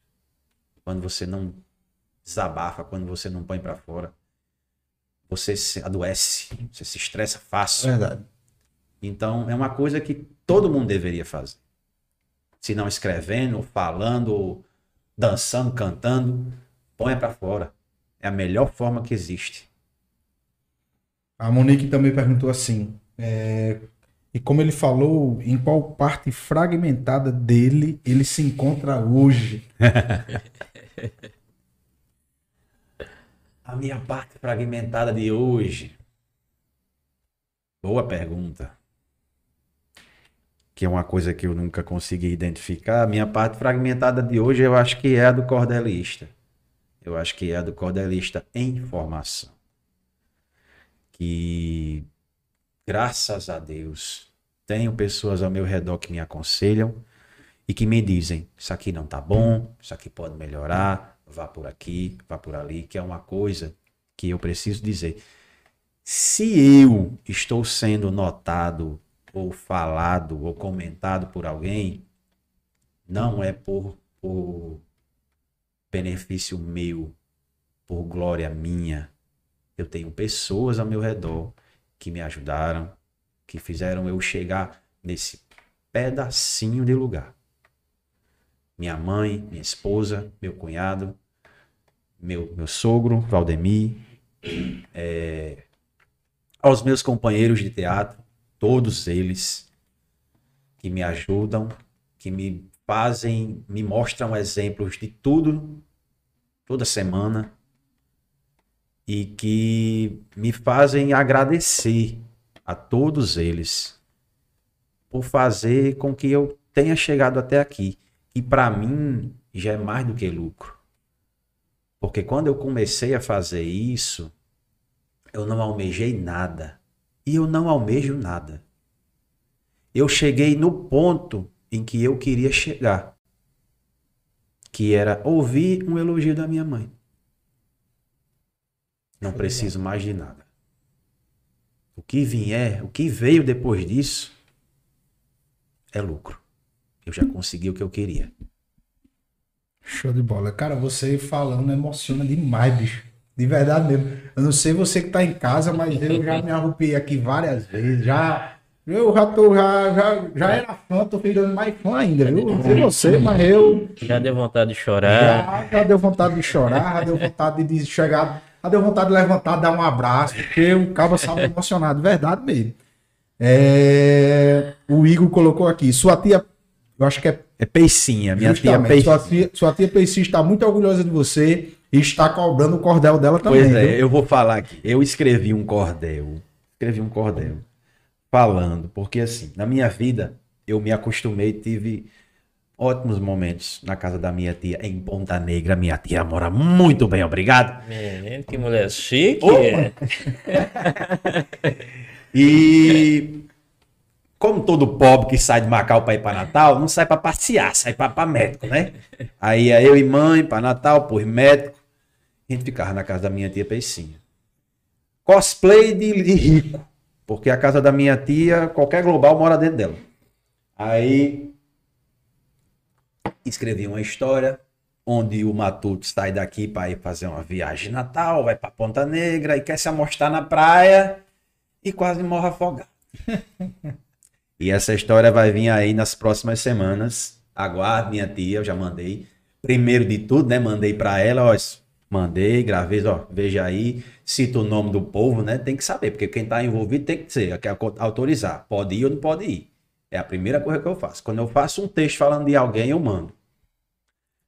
Quando você não desabafa, quando você não põe para fora, você se adoece, você se estressa fácil. verdade. Então, é uma coisa que todo mundo deveria fazer. Se não escrevendo, ou falando, ou dançando, cantando, ponha para fora. É a melhor forma que existe. A Monique também perguntou assim: é, e como ele falou, em qual parte fragmentada dele ele se encontra hoje? A minha parte fragmentada de hoje. Boa pergunta. Que é uma coisa que eu nunca consegui identificar. A minha parte fragmentada de hoje eu acho que é a do cordelista. Eu acho que é a do cordelista em formação. Que graças a Deus, tenho pessoas ao meu redor que me aconselham e que me dizem: isso aqui não tá bom, isso aqui pode melhorar, vá por aqui, vá por ali, que é uma coisa que eu preciso dizer. Se eu estou sendo notado ou falado ou comentado por alguém, não é por, por benefício meu, por glória minha. Eu tenho pessoas ao meu redor que me ajudaram, que fizeram eu chegar nesse pedacinho de lugar. Minha mãe, minha esposa, meu cunhado, meu, meu sogro, Valdemir, é, aos meus companheiros de teatro, todos eles que me ajudam, que me fazem, me mostram exemplos de tudo, toda semana, e que me fazem agradecer a todos eles por fazer com que eu tenha chegado até aqui. E para mim já é mais do que lucro. Porque quando eu comecei a fazer isso, eu não almejei nada. E eu não almejo nada. Eu cheguei no ponto em que eu queria chegar, que era ouvir um elogio da minha mãe. Não preciso mais de nada. O que vier, o que veio depois disso, é lucro. Eu já consegui o que eu queria. Show de bola. Cara, você falando emociona demais, bicho. De verdade mesmo. Eu não sei você que tá em casa, mas eu já me arrupiei aqui várias vezes. Já. Eu já tô, já, já, já era fã, tô ficando mais fã ainda. Eu não sei você, mas eu. Já deu vontade de chorar. Já, já deu vontade de chorar, já deu vontade de chegar, já deu vontade de levantar, dar um abraço, porque o cabo estava emocionado, verdade mesmo. É, o Igor colocou aqui, sua tia, eu acho que é É peicinha, minha tia peicinha. Sua tia, sua tia Peici está muito orgulhosa de você e está cobrando o cordel dela também. Pois é, viu? eu vou falar aqui. Eu escrevi um cordel. Escrevi um cordel. Falando, porque assim, na minha vida, eu me acostumei, tive ótimos momentos na casa da minha tia em Ponta Negra. Minha tia mora muito bem, obrigado. Menino, que mulher chique. E como todo pobre que sai de Macau para ir para Natal, não sai para passear, sai para médico, né? Aí ia eu e mãe para Natal, por médico. A gente ficava na casa da minha tia Peicinha. Cosplay de rico, porque a casa da minha tia, qualquer global mora dentro dela. Aí escrevi uma história onde o Matuto sai daqui para ir fazer uma viagem Natal, vai para Ponta Negra e quer se amostrar na praia e quase morre afogado. e essa história vai vir aí nas próximas semanas. Aguarde minha tia, eu já mandei. Primeiro de tudo, né? Mandei para ela, ó, mandei, gravei, ó, veja aí, cita o nome do povo, né? Tem que saber, porque quem tá envolvido tem que ser, quer autorizar. Pode ir ou não pode ir. É a primeira coisa que eu faço. Quando eu faço um texto falando de alguém, eu mando.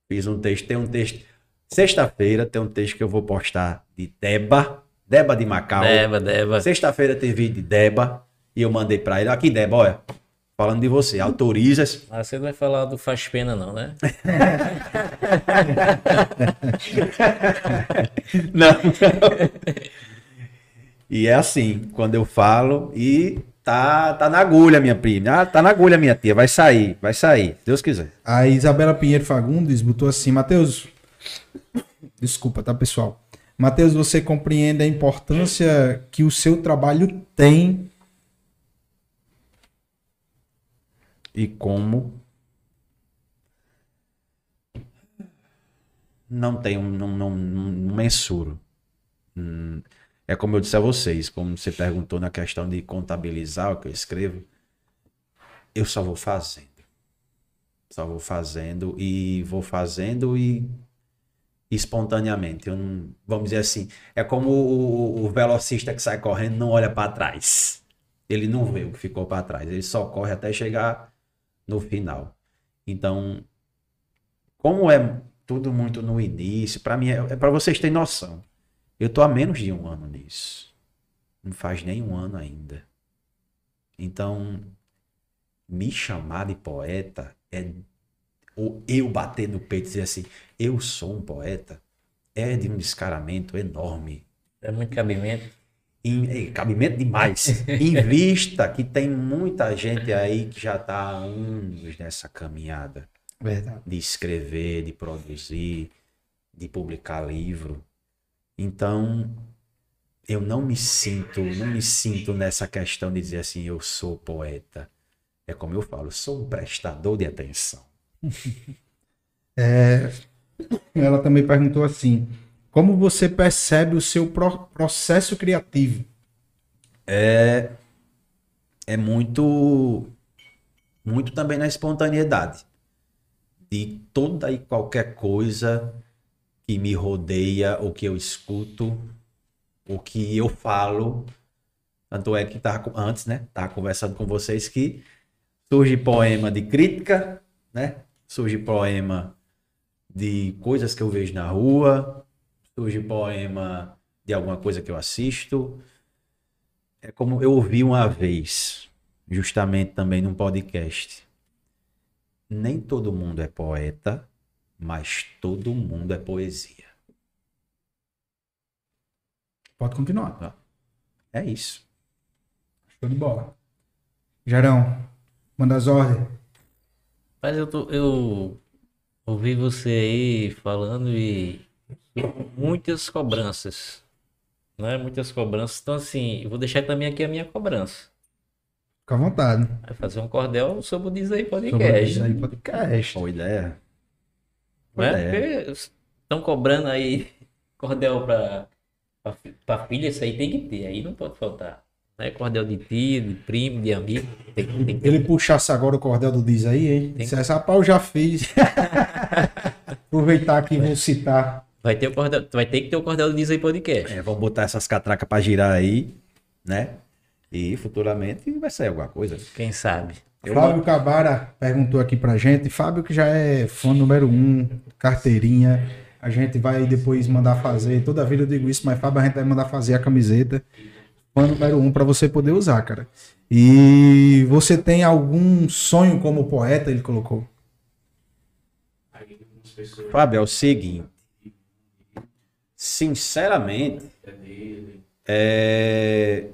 Fiz um texto, tem um texto. Sexta-feira tem um texto que eu vou postar de Deba, Deba de Macau. Deba, Deba. Sexta-feira tem vídeo de Deba e eu mandei pra ele. Aqui, Deba, olha. Falando de você, autorizas. Mas você não vai falar do faz pena, não, né? Não. e é assim, quando eu falo e tá, tá na agulha, minha prima. Ah, tá na agulha, minha tia. Vai sair, vai sair. Deus quiser. A Isabela Pinheiro Fagundes botou assim, Matheus, desculpa, tá, pessoal? Matheus, você compreende a importância que o seu trabalho tem E como não tenho, não, não, não mensuro. Hum, É como eu disse a vocês, como você perguntou na questão de contabilizar o que eu escrevo, eu só vou fazendo. Só vou fazendo e vou fazendo e espontaneamente. Eu não, vamos dizer assim, é como o, o velocista que sai correndo não olha para trás. Ele não vê o que ficou para trás, ele só corre até chegar no final. Então, como é tudo muito no início, para mim é, é para vocês terem noção. Eu tô há menos de um ano nisso. Não faz nem um ano ainda. Então, me chamar de poeta é ou eu bater no peito e dizer assim, eu sou um poeta, é de um descaramento enorme. É muito cabimento. In- ei, cabimento demais. Invista, que tem muita gente aí que já está há anos nessa caminhada Verdade. de escrever, de produzir, de publicar livro. Então, eu não me sinto, não me sinto nessa questão de dizer assim, eu sou poeta. É como eu falo, sou um prestador de atenção. Ela também perguntou assim: como você percebe o seu pro- processo criativo? É, é muito, muito também na espontaneidade de toda e qualquer coisa que me rodeia, o que eu escuto, o que eu falo. Tanto é que tava, antes, né? Tava conversando com vocês que surge poema de crítica, né? Surge poema de coisas que eu vejo na rua, surge poema de alguma coisa que eu assisto. É como eu ouvi uma vez, justamente também num podcast. Nem todo mundo é poeta, mas todo mundo é poesia. Pode continuar. É isso. Show de bola. Gerão, manda as ordens. Mas eu, tô, eu ouvi você aí falando e muitas cobranças, né? Muitas cobranças. Então, assim, eu vou deixar também aqui a minha cobrança. Fica à vontade. Vai fazer um cordel sobre o Diz aí Sobre Podcast. isso aí, podcast. Boa ideia. Né? Porque estão cobrando aí cordel fi- pra filha, isso aí tem que ter, aí não pode faltar. Né? Cordel de tio, de primo, de amigo, tem, tem Ele puxasse agora o cordel do Diz aí, hein? Tem- Se essa pau eu já fiz. Aproveitar aqui e vou citar. Vai ter, o cordel, vai ter que ter o cordel do Diz aí Podcast. É, vamos botar essas catracas pra girar aí, né? E futuramente vai sair alguma coisa. Quem sabe? Eu Fábio Cabara perguntou aqui pra gente. Fábio, que já é fã número um, carteirinha. A gente vai depois mandar fazer. Toda vida eu digo isso, mas Fábio, a gente vai mandar fazer a camiseta. Fã número um pra você poder usar, cara. E você tem algum sonho como poeta? Ele colocou. Fábio, é o seguinte. Sinceramente, é,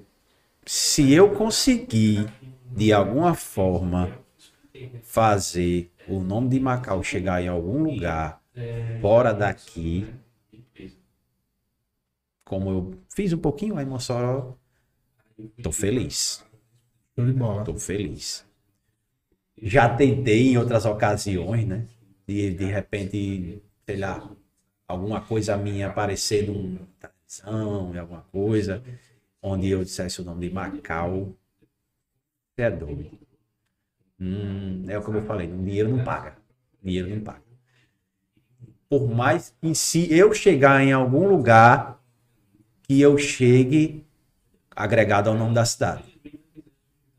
se eu conseguir, de alguma forma, fazer o nome de Macau chegar em algum lugar fora daqui, como eu fiz um pouquinho lá em Mossoró, tô feliz. Tô feliz. Já tentei em outras ocasiões, né? De, de repente, sei lá, alguma coisa minha aparecer numa em alguma coisa, onde eu dissesse o nome de Macau. Você é doido. Hum, é o que eu falei, dinheiro não paga. Dinheiro não paga. Por mais em si eu chegar em algum lugar que eu chegue agregado ao nome da cidade.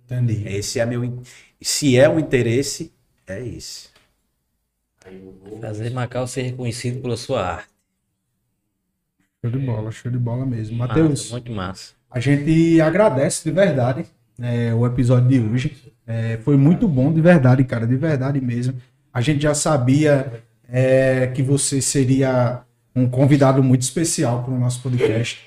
Entendi. Esse é meu. Se é um interesse, é esse. Fazer Macau ser reconhecido pela sua arte. Show de bola, show de bola mesmo. Matheus, muito massa. a gente agradece de verdade é, o episódio de hoje. É, foi muito bom, de verdade, cara, de verdade mesmo. A gente já sabia é, que você seria um convidado muito especial para o nosso podcast.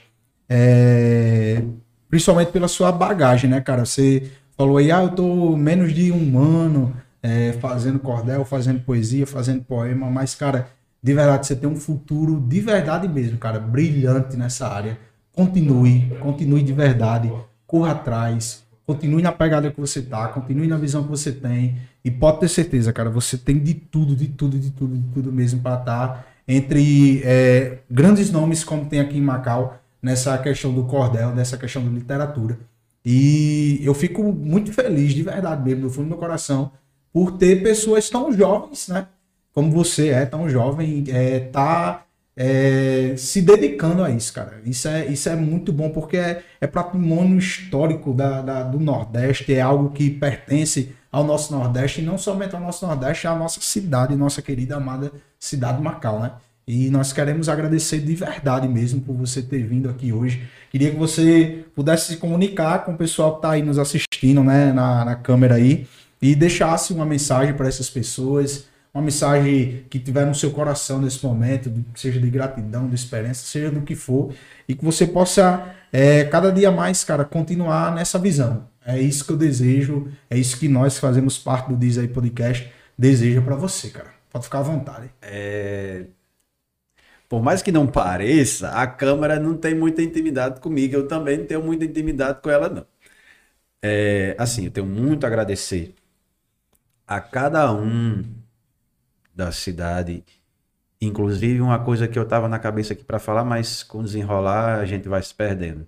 É, principalmente pela sua bagagem, né, cara? Você falou aí, ah, eu tô menos de um ano é, fazendo cordel, fazendo poesia, fazendo poema, mas, cara, de verdade, você tem um futuro de verdade mesmo, cara, brilhante nessa área. Continue, continue de verdade, corra atrás, continue na pegada que você tá, continue na visão que você tem e pode ter certeza, cara, você tem de tudo, de tudo, de tudo, de tudo mesmo para estar entre é, grandes nomes como tem aqui em Macau nessa questão do cordel, nessa questão da literatura. E eu fico muito feliz, de verdade mesmo, do fundo do meu coração, por ter pessoas tão jovens, né? Como você é tão jovem, é, tá é, se dedicando a isso, cara. Isso é, isso é muito bom porque é, é patrimônio histórico da, da- do Nordeste, é algo que pertence ao nosso Nordeste, e não somente ao nosso Nordeste, à nossa cidade, nossa querida amada cidade de Macau, né? E nós queremos agradecer de verdade mesmo por você ter vindo aqui hoje. Queria que você pudesse se comunicar com o pessoal que está aí nos assistindo, né, na, na câmera aí, e deixasse uma mensagem para essas pessoas, uma mensagem que tiver no seu coração nesse momento, seja de gratidão, de esperança, seja do que for, e que você possa é, cada dia mais, cara, continuar nessa visão. É isso que eu desejo, é isso que nós fazemos parte do Diz aí Podcast deseja pra você, cara. Pode ficar à vontade. É, Por mais que não pareça, a câmera não tem muita intimidade comigo. Eu também não tenho muita intimidade com ela, não. É, assim, eu tenho muito a agradecer a cada um da cidade. Inclusive, uma coisa que eu estava na cabeça aqui para falar, mas com desenrolar a gente vai se perdendo.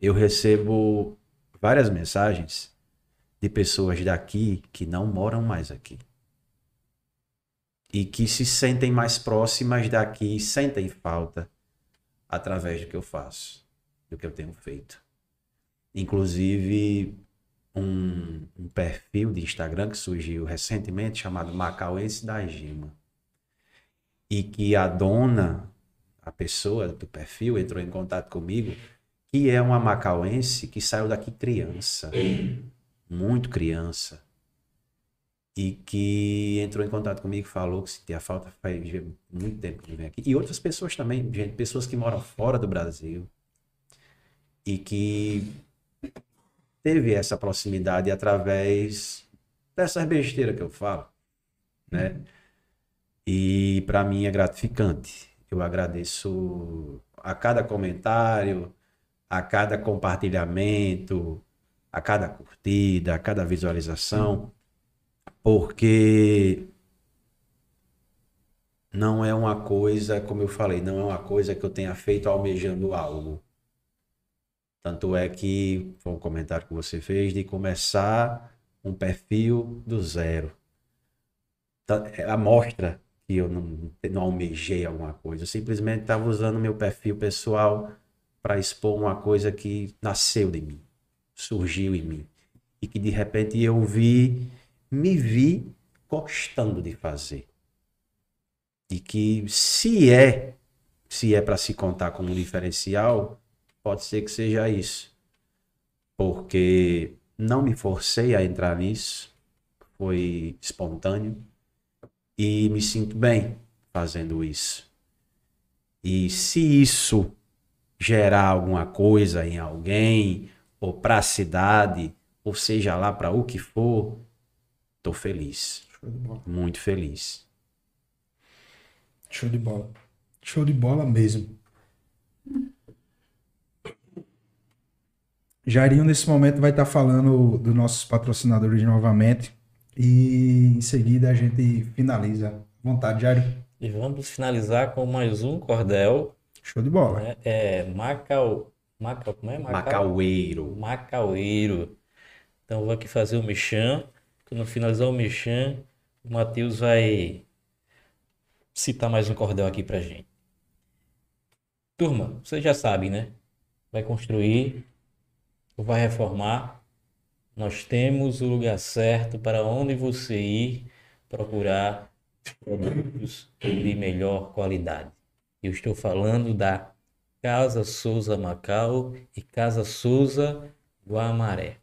Eu recebo várias mensagens de pessoas daqui que não moram mais aqui e que se sentem mais próximas daqui, sentem falta através do que eu faço, do que eu tenho feito. Inclusive, um, um perfil de Instagram que surgiu recentemente chamado Macauense da Gima. E que a dona, a pessoa do perfil, entrou em contato comigo, que é uma macauense que saiu daqui criança, muito criança e que entrou em contato comigo falou que sentia falta faz muito tempo que vem aqui. E outras pessoas também, gente, pessoas que moram fora do Brasil e que teve essa proximidade através dessas besteiras que eu falo, né? E para mim é gratificante. Eu agradeço a cada comentário, a cada compartilhamento, a cada curtida, a cada visualização porque não é uma coisa, como eu falei, não é uma coisa que eu tenha feito almejando algo. Tanto é que foi um comentário que você fez de começar um perfil do zero. Tá- é A mostra que eu não, não almejei alguma coisa. Eu simplesmente estava usando meu perfil pessoal para expor uma coisa que nasceu de mim, surgiu em mim. E que de repente eu vi me vi gostando de fazer. E que se é, se é para se contar como um diferencial, pode ser que seja isso. Porque não me forcei a entrar nisso, foi espontâneo e me sinto bem fazendo isso. E se isso gerar alguma coisa em alguém, ou para a cidade, ou seja lá para o que for, Tô feliz, muito feliz. Show de bola. Show de bola mesmo. Jairinho, nesse momento, vai estar falando dos nossos patrocinadores novamente. E em seguida a gente finaliza. Vontade, Jairo. E vamos finalizar com mais um cordel. Show de bola. né? É Macau. Macau, como é? Macaueiro. Macaueiro. Então eu vou aqui fazer o mexão. Quando finalizar o mexão, o Matheus vai citar mais um cordel aqui pra gente. Turma, vocês já sabem, né? Vai construir ou vai reformar. Nós temos o lugar certo para onde você ir procurar produtos de melhor qualidade. Eu estou falando da Casa Souza Macau e Casa Souza Guamaré.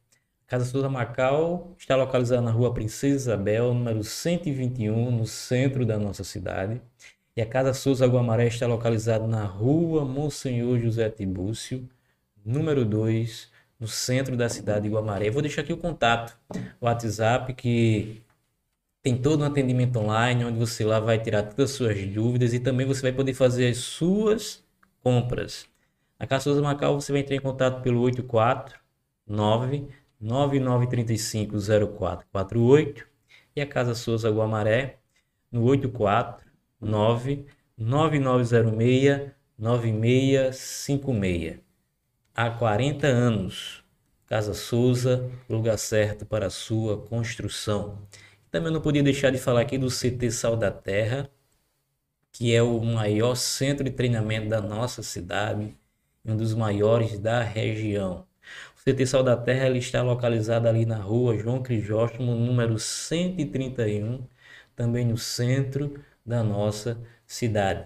Casa Souza Macau está localizada na rua Princesa Isabel, número 121, no centro da nossa cidade. E a Casa Souza Guamaré está localizada na rua Monsenhor José Tibúcio, número 2, no centro da cidade de Guamaré. Eu vou deixar aqui o contato, o WhatsApp, que tem todo um atendimento online, onde você lá vai tirar todas as suas dúvidas e também você vai poder fazer as suas compras. Na Casa Souza Macau você vai entrar em contato pelo 849 99350448 e a Casa Souza Guamaré no 849 9906 9656. Há 40 anos, Casa Souza, lugar certo para a sua construção. Também não podia deixar de falar aqui do CT Sal da Terra, que é o maior centro de treinamento da nossa cidade um dos maiores da região. O CT Sal da Terra ele está localizado ali na rua João Crisóstomo, número 131, também no centro da nossa cidade.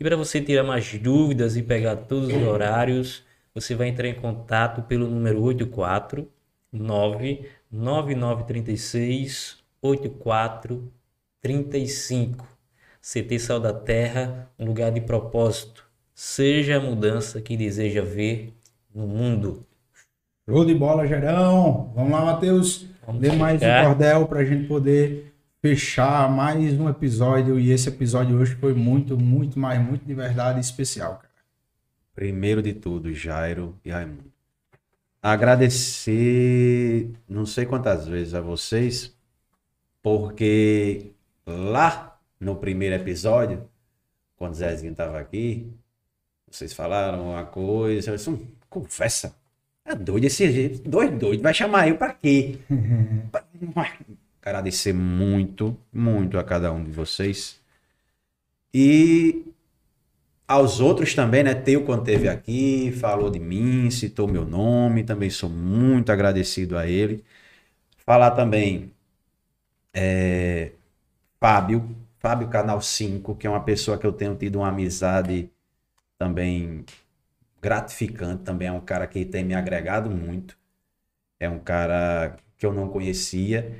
E para você tirar mais dúvidas e pegar todos os horários, você vai entrar em contato pelo número 84 9936 84 35. CT Sal da Terra, um lugar de propósito. Seja a mudança que deseja ver no mundo. Show de bola, Gerão. Vamos lá, Matheus. Vamos Dê mais um cordel pra gente poder fechar mais um episódio. E esse episódio hoje foi muito, muito, mais, muito de verdade especial. Primeiro de tudo, Jairo e Raimundo. Agradecer não sei quantas vezes a vocês, porque lá no primeiro episódio, quando o Zezinho estava aqui, vocês falaram uma coisa, eu disse, "Hum, conversa. É doido esse jeito, dois doidos, vai chamar eu pra quê? Agradecer muito, muito a cada um de vocês. E aos outros também, né? Teu quando esteve aqui, falou de mim, citou meu nome, também sou muito agradecido a ele. Falar também é, Fábio, Fábio Canal 5, que é uma pessoa que eu tenho tido uma amizade também gratificante, também é um cara que tem me agregado muito. É um cara que eu não conhecia.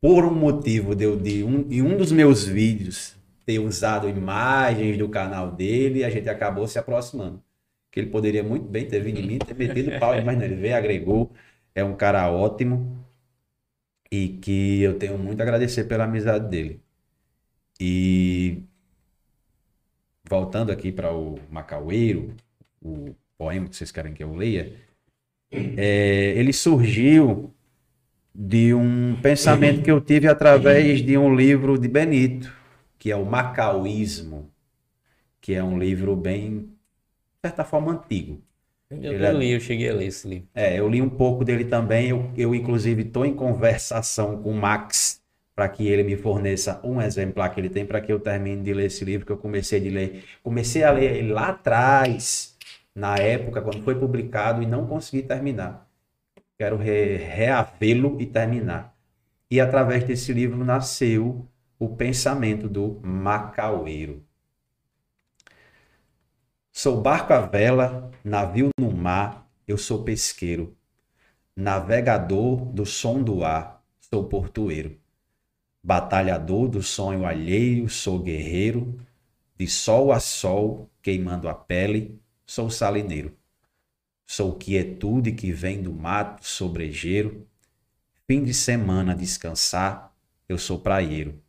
Por um motivo de, eu- de um, em um dos meus vídeos ter usado imagens do canal dele, a gente acabou se aproximando. Que ele poderia muito bem ter vindo em mim, ter metido pau, mas não, ele veio, agregou. É um cara ótimo e que eu tenho muito a agradecer pela amizade dele. E voltando aqui para o Macaueiro, o poema que vocês querem que eu leia, é, ele surgiu de um pensamento que eu tive através de um livro de Benito, que é o Macauísmo, que é um livro bem, de certa forma, antigo. Eu, Ele é- eu li, eu cheguei a ler esse livro. É, eu li um pouco dele também. Eu, eu inclusive, estou em conversação com o Max para que ele me forneça um exemplar que ele tem para que eu termine de ler esse livro que eu comecei de ler. Comecei a ler ele lá atrás, na época, quando foi publicado, e não consegui terminar. Quero re- reavê-lo e terminar. E através desse livro nasceu o pensamento do Macaueiro. Sou barco à vela, navio no mar, eu sou pesqueiro. Navegador do som do ar, sou portueiro. Batalhador do sonho alheio, sou guerreiro. De sol a sol, queimando a pele, sou salineiro. Sou quietude que vem do mato, sobrejeiro. Fim de semana descansar, eu sou praieiro.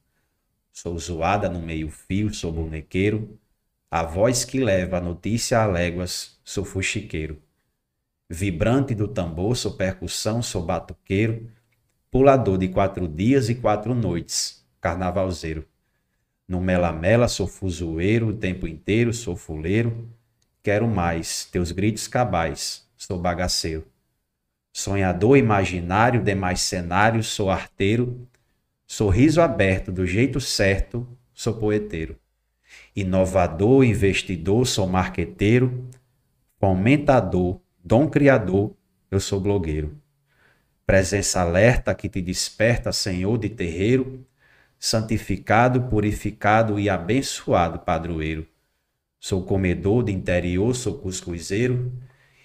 Sou zoada no meio-fio, sou bonequeiro. A voz que leva a notícia a léguas, sou fuxiqueiro. Vibrante do tambor, sou percussão, sou batuqueiro. Pulador de quatro dias e quatro noites, carnavalzeiro. No mela-mela, sou fuzueiro o tempo inteiro, sou fuleiro. Quero mais, teus gritos cabais, sou bagaceiro. Sonhador imaginário, demais cenários, sou arteiro. Sorriso aberto, do jeito certo, sou poeteiro. Inovador, investidor, sou marqueteiro. Fomentador, dom criador, eu sou blogueiro. Presença alerta que te desperta, Senhor de terreiro. Santificado, purificado e abençoado padroeiro. Sou comedor de interior, sou cuscuzeiro.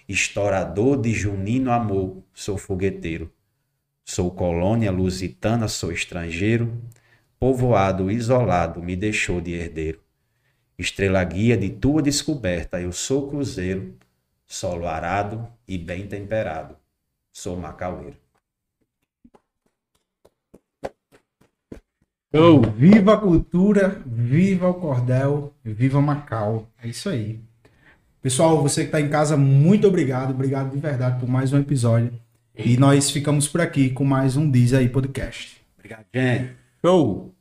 Estourador de junino amor, sou fogueteiro. Sou colônia lusitana, sou estrangeiro. Povoado isolado me deixou de herdeiro. Estrela guia de tua descoberta, eu sou cruzeiro, solo arado e bem temperado. Sou macaueiro. Viva a cultura, viva o cordel, viva Macau. É isso aí. Pessoal, você que está em casa, muito obrigado. Obrigado de verdade por mais um episódio. E nós ficamos por aqui com mais um Diz aí Podcast. Obrigado, gente. Show!